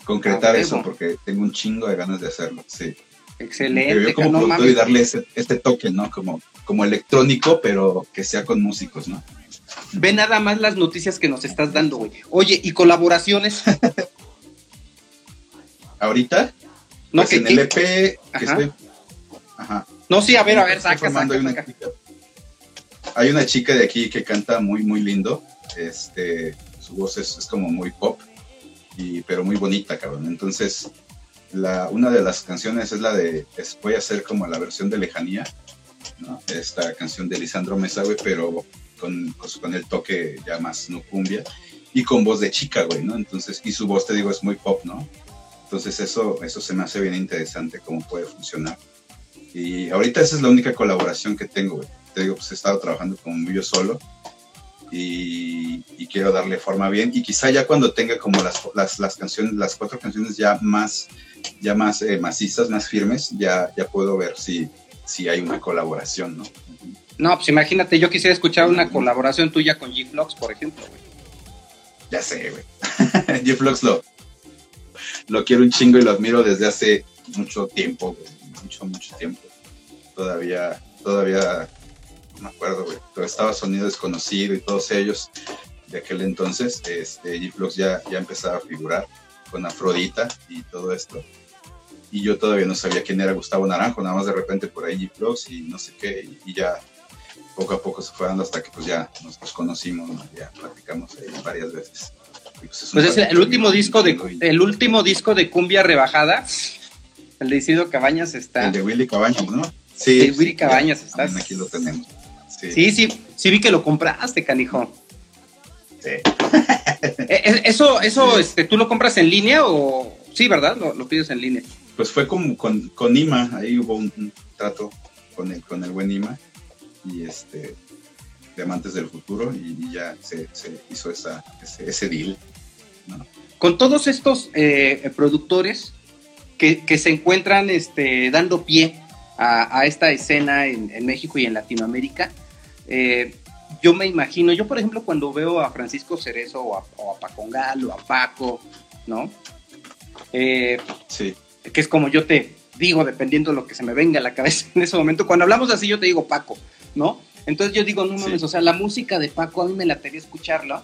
concretar
Ah,
eso porque tengo un chingo de ganas de hacerlo, sí.
Excelente,
yo como
no
productor
mames.
y darle ese, este toque, ¿no? Como, como electrónico, pero que sea con músicos, ¿no?
Ve nada más las noticias que nos estás dando, güey. Oye, ¿y colaboraciones? (laughs)
Ahorita,
No,
pues
que,
en el EP que
Ajá.
estoy... Ajá.
no sí, a ver, a ver, saca, saca,
hay una
saca.
chica- Hay una chica de aquí que canta muy, muy lindo. Este, su voz es, es como muy pop, y, pero muy bonita, cabrón. Entonces, la, una de las canciones es la de, es- voy a hacer como la versión de Lejanía, ¿no? Esta canción de Lisandro Mesa, güey, pero con, pues, con el toque ya más no cumbia y con voz de chica, güey, ¿no? Entonces, y su voz, te digo, es muy pop, ¿no? Entonces, eso, eso se me hace bien interesante cómo puede funcionar. Y ahorita esa es la única colaboración que tengo, güey. te digo, pues he estado trabajando como yo solo y, quiero darle forma bien y quizá ya cuando tenga como las, las, canciones, las cuatro canciones ya más, ya más eh, macizas, más firmes, ya, ya puedo ver si, si hay una colaboración, ¿no?
No, pues imagínate, yo quisiera escuchar una colaboración tuya con G-Flux, por ejemplo, güey.
Ya sé, güey. (laughs) G-Flux lo, lo quiero un chingo y lo admiro desde hace mucho tiempo. Mucho, mucho tiempo. Todavía, todavía no me acuerdo, güey, pero estaba Sonido Desconocido y todos ellos de aquel entonces, este, G-Flux ya, ya empezaba a figurar con Afrodita y todo esto. Y yo todavía no sabía quién era Gustavo Naranjo, nada más de repente por ahí G-Flux y no sé qué, y ya poco a poco se fue dando hasta que pues ya nos, conocimos, ya platicamos varias veces.
Pues, pues es el último disco de el último disco de cumbia rebajada, el de Isidro Cabañas está.
El de Willy Cabañas, ¿no?
Sí. El de Willy Cabañas está.
Aquí lo tenemos.
Sí. sí, sí, vi que lo compraste, canijo.
Sí.
Eh, eh, eso, eso, este, ¿tú lo compras en línea o sí, verdad? Lo, pides en línea.
Pues fue como con, con Ima, ahí hubo un, trato con el, con el buen Ima y este Diamantes del Futuro y, ya se, hizo esa, ese, deal.
Con todos estos eh, productores que, se encuentran este, dando pie a, esta escena en, México y en Latinoamérica, eh, yo me imagino, yo por ejemplo cuando veo a Francisco Cerezo o a, o a Pacongal o a Paco, ¿no?
Eh, sí.
Que es como yo te digo, dependiendo de lo que se me venga a la cabeza en ese momento. Cuando hablamos así, yo te digo Paco, ¿no? Entonces yo digo, no mames, o sea, la música de Paco a mí me la tenía escucharla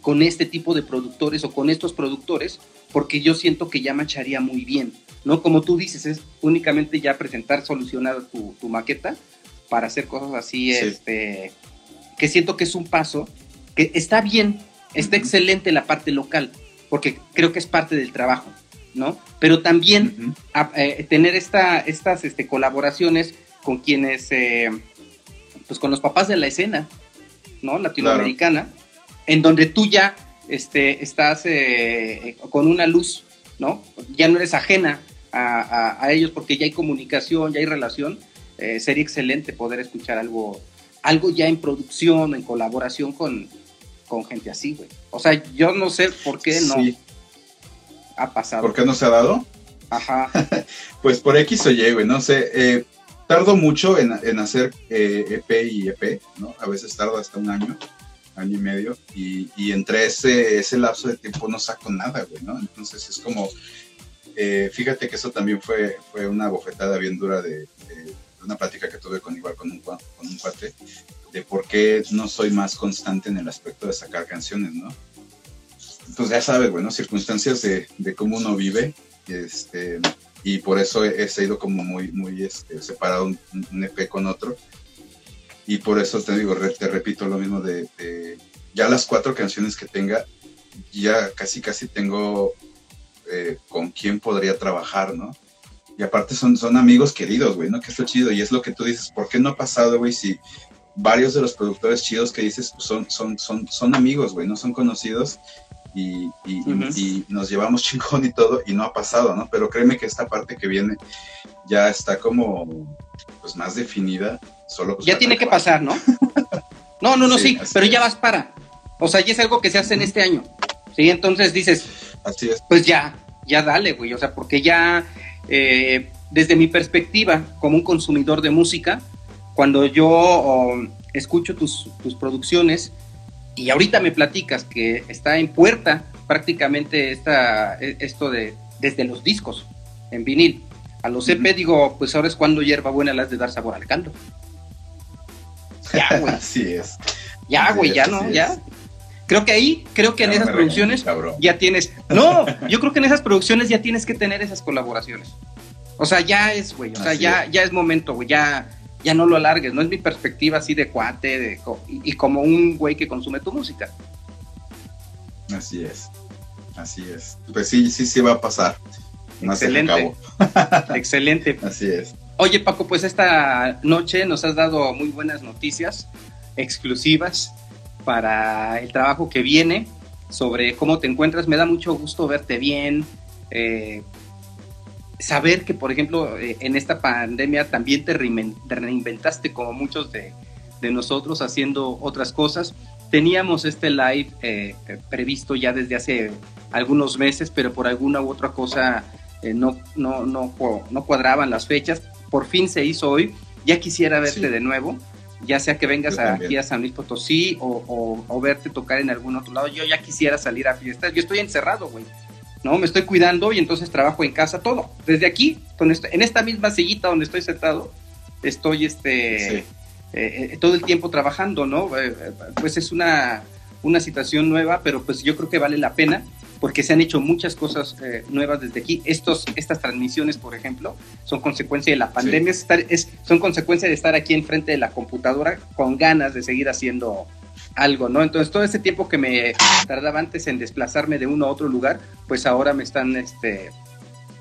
con este tipo de productores o con estos productores, porque yo siento que ya macharía muy bien, ¿no? Como tú dices, es únicamente ya presentar solucionada tu, maqueta para hacer cosas así, este, que siento que es un paso, que está bien, está excelente la parte local, porque creo que es parte del trabajo, ¿no? Pero también eh, tener esta, estas este, colaboraciones con quienes, eh, pues con los papás de la escena, ¿no? Latinoamericana, en donde tú ya este, estás eh, con una luz, ¿no? Ya no eres ajena a, ellos porque ya hay comunicación, ya hay relación. sería excelente poder escuchar algo, algo ya en producción, en colaboración con, con gente así, güey. O sea, yo no sé por qué no ha pasado.
¿Por qué no se ha dado?
Ajá. (laughs)
pues por X o Y, güey, no sé. Eh, tardo mucho en, hacer EP eh, e y EP, ¿no? A veces tardo hasta un año, año y medio, y, entre ese, ese lapso de tiempo no saco nada, güey, ¿no? Entonces es como, eh, fíjate que eso también fue, fue una bofetada bien dura de, una plática que tuve con igual con un, con un cuate, de por qué no soy más constante en el aspecto de sacar canciones, ¿no? Pues ya sabes, bueno, circunstancias de, de cómo uno vive, este, y por eso he, sido como muy, muy este, separado un, EP con otro. Y por eso te digo, te repito lo mismo de, ya las cuatro canciones que tenga, ya casi casi tengo eh, con quién podría trabajar, ¿no? Y aparte son, son amigos queridos, güey, ¿no? Que es lo chido. Y es lo que tú dices, ¿por qué no ha pasado, güey? Si varios de los productores chidos que dices son, son, son, son amigos, güey, no son conocidos y, y, nos llevamos chingón y todo y no ha pasado, ¿no? Pero créeme que esta parte que viene ya está como pues más definida, solo pues,
ya tiene que pasar, ¿no? (laughs) no, no, no, sí, pero ya vas para. O sea, ya es algo que se hace en este año. Sí, entonces dices,
así es.
Pues ya, ya dale, güey, o sea, porque ya eh, desde mi perspectiva como un consumidor de música, cuando yo escucho tus, tus producciones, y ahorita me platicas que está en puerta prácticamente esta, e, esto de desde los discos en vinil. A los EP digo, pues ahora es cuando hierba buena las de dar sabor al caldo.
Ya, (laughs) güey. Así es.
Ya, güey, ya no, ya. Creo que ahí, creo que en esas producciones ya tienes. No, yo creo que en esas producciones ya tienes que tener esas colaboraciones. O sea, ya es, güey. O sea, ya, ya es momento, güey. Ya, ya no lo alargues, no es mi perspectiva así de cuate de, y, como un güey que consume tu música.
Así es, así es. Pues sí, sí, sí va a pasar.
Excelente. (laughs) (laughs) Excelente.
Así es.
Oye Paco, pues esta noche nos has dado muy buenas noticias exclusivas para el trabajo que viene sobre cómo te encuentras. Me da mucho gusto verte bien. Eh, saber que, por ejemplo, eh, en esta pandemia también te reinventaste como muchos de, nosotros haciendo otras cosas. Teníamos este live eh, previsto ya desde hace algunos meses, pero por alguna u otra cosa no, no, no, no cuadraban las fechas. Por fin se hizo hoy. Ya quisiera verte de nuevo ya sea que vengas aquí a San Luis Potosí o, verte tocar en algún otro lado, yo ya quisiera salir a fiestas, yo estoy encerrado, güey, ¿no? Me estoy cuidando y entonces trabajo en casa, todo, desde aquí, en esta misma sillita donde estoy sentado, estoy este, eh, eh, todo el tiempo trabajando, ¿no? Eh, pues es una, una situación nueva, pero pues yo creo que vale la pena porque se han hecho muchas cosas eh, nuevas desde aquí. Estos, estas transmisiones, por ejemplo, son consecuencia de la pandemia, es, son consecuencia de estar aquí enfrente de la computadora con ganas de seguir haciendo algo, ¿no? Entonces todo ese tiempo que me tardaba antes en desplazarme de uno a otro lugar, pues ahora me están, este,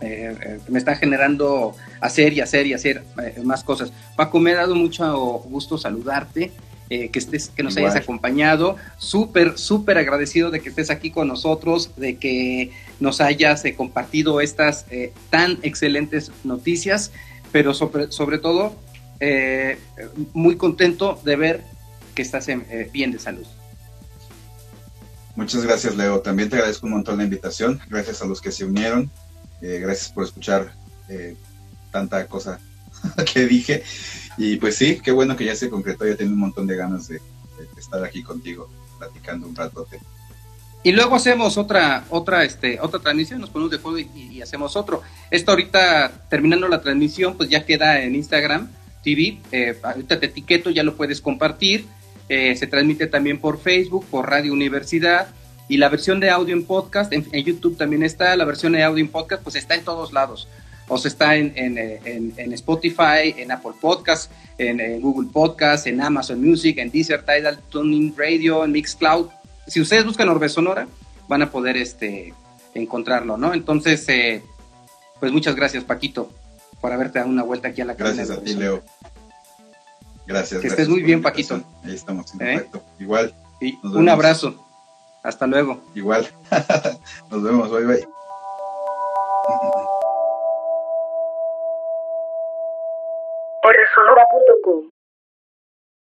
eh, eh, me están generando hacer y hacer y hacer más cosas. Paco, me ha dado mucho gusto saludarte. Eh, que, estés, que nos hayas acompañado. Súper, súper agradecido de que estés aquí con nosotros, de que nos hayas eh, compartido estas eh, tan excelentes noticias, pero sobre, sobre todo muy contento de ver que estás bien de salud.
Muchas gracias, Leo. También te agradezco un montón la invitación. Gracias a los que se unieron. gracias por escuchar tanta cosa (laughs) que dije. Y pues sí, qué bueno que ya se concretó, ya tengo un montón de ganas de, estar aquí contigo, platicando un rato.
Y luego hacemos otra, otra, este, otra transmisión, nos ponemos de acuerdo y, hacemos otro. Esto ahorita, terminando la transmisión, pues ya queda en Instagram TV. Eh, ahorita te etiqueto, ya lo puedes compartir. Eh, se transmite también por Facebook, por Radio Universidad. Y la versión de audio en podcast, en, YouTube también está. La versión de audio en podcast, pues está en todos lados. O sea, está en, en, Spotify, en Apple Podcasts, en, Google Podcasts, en Amazon Music, en Deezer, Tidal, Tuning Radio, en Mixcloud. Si ustedes buscan Orbe Sonora, van a poder este, encontrarlo, ¿no? Entonces, eh, pues muchas gracias, Paquito, por haberte dado una vuelta aquí a la
casa. Gracias a ti, Leo. Gracias.
Que estés muy bien, Paquito.
Ahí estamos en ¿Eh? Igual.
un abrazo. Hasta luego.
Igual. (laughs) nos vemos. Bye, bye.
Sonora.com